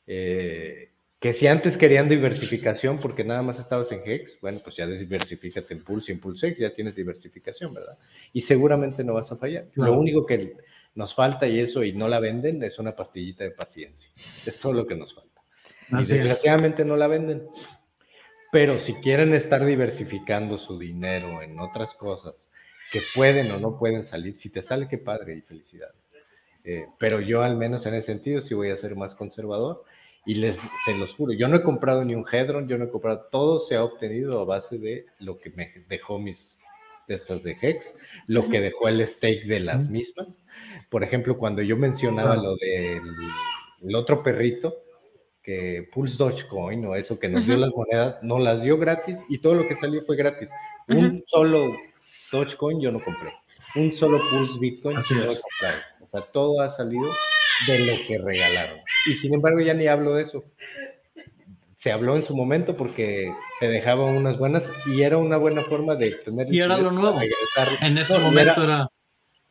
Eh, que si antes querían diversificación porque nada más estabas en Hex, bueno, pues ya diversifícate en Pulse y en PulseX, ya tienes diversificación, ¿verdad? Y seguramente no vas a fallar. Lo único que nos falta y eso y no la venden es una pastillita de paciencia. Es todo lo que nos falta. y desgraciadamente no la venden. Pero si quieren estar diversificando su dinero en otras cosas que pueden o no pueden salir, si te sale, qué padre y felicidades. Eh, pero yo al menos en ese sentido sí voy a ser más conservador y les, se los juro, yo no he comprado ni un Hedron, yo no he comprado, todo se ha obtenido a base de lo que me dejó mis estas de Hex, lo que dejó el stake de las mismas. Por ejemplo, cuando yo mencionaba lo del otro perrito, que Pulse Dogecoin o eso que nos dio las monedas, no las dio gratis y todo lo que salió fue gratis. Un solo Dogecoin yo no compré, un solo Pulse Bitcoin yo no compré. O sea, todo ha salido de lo que regalaron. Y sin embargo ya ni hablo de eso. Se habló en su momento porque te dejaba unas buenas y era una buena forma de tener... Y era lo nuevo. En ese momento era,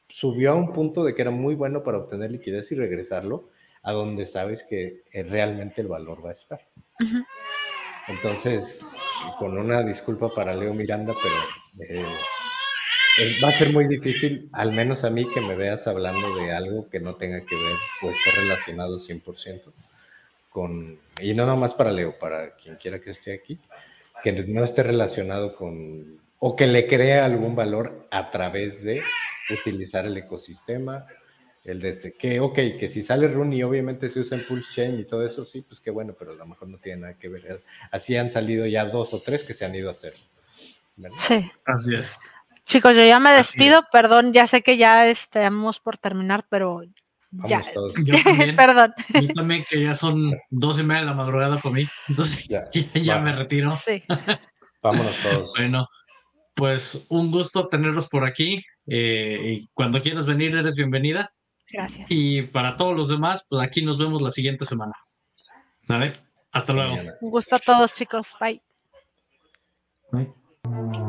Subió a un punto de que era muy bueno para obtener liquidez y regresarlo a donde sabes que eh, realmente el valor va a estar. Entonces, con una disculpa para Leo Miranda, pero eh, va a ser muy difícil, al menos a mí, que me veas hablando de algo que no tenga que ver o esté relacionado 100% con, y no nomás para Leo, para quien quiera que esté aquí, que no esté relacionado con, o que le crea algún valor a través de utilizar el ecosistema, el de este, que ok, que si sale y obviamente se usa en Pulse Chain y todo eso, sí, pues qué bueno, pero a lo mejor no tiene nada que ver. Así han salido ya dos o tres que se han ido a hacer. Sí. Así es. Chicos, yo ya me despido, perdón, ya sé que ya estamos por terminar, pero ya. perdón. Yo también, que ya son dos y media de la madrugada por mí, entonces ya, me retiro. Sí. Vámonos todos. Bueno, pues un gusto tenerlos por aquí. Eh, y cuando quieras venir, eres bienvenida. Gracias. Y para todos los demás, pues aquí nos vemos la siguiente semana. ¿Vale? Hasta luego. Un gusto a todos, chicos. Bye. Bye.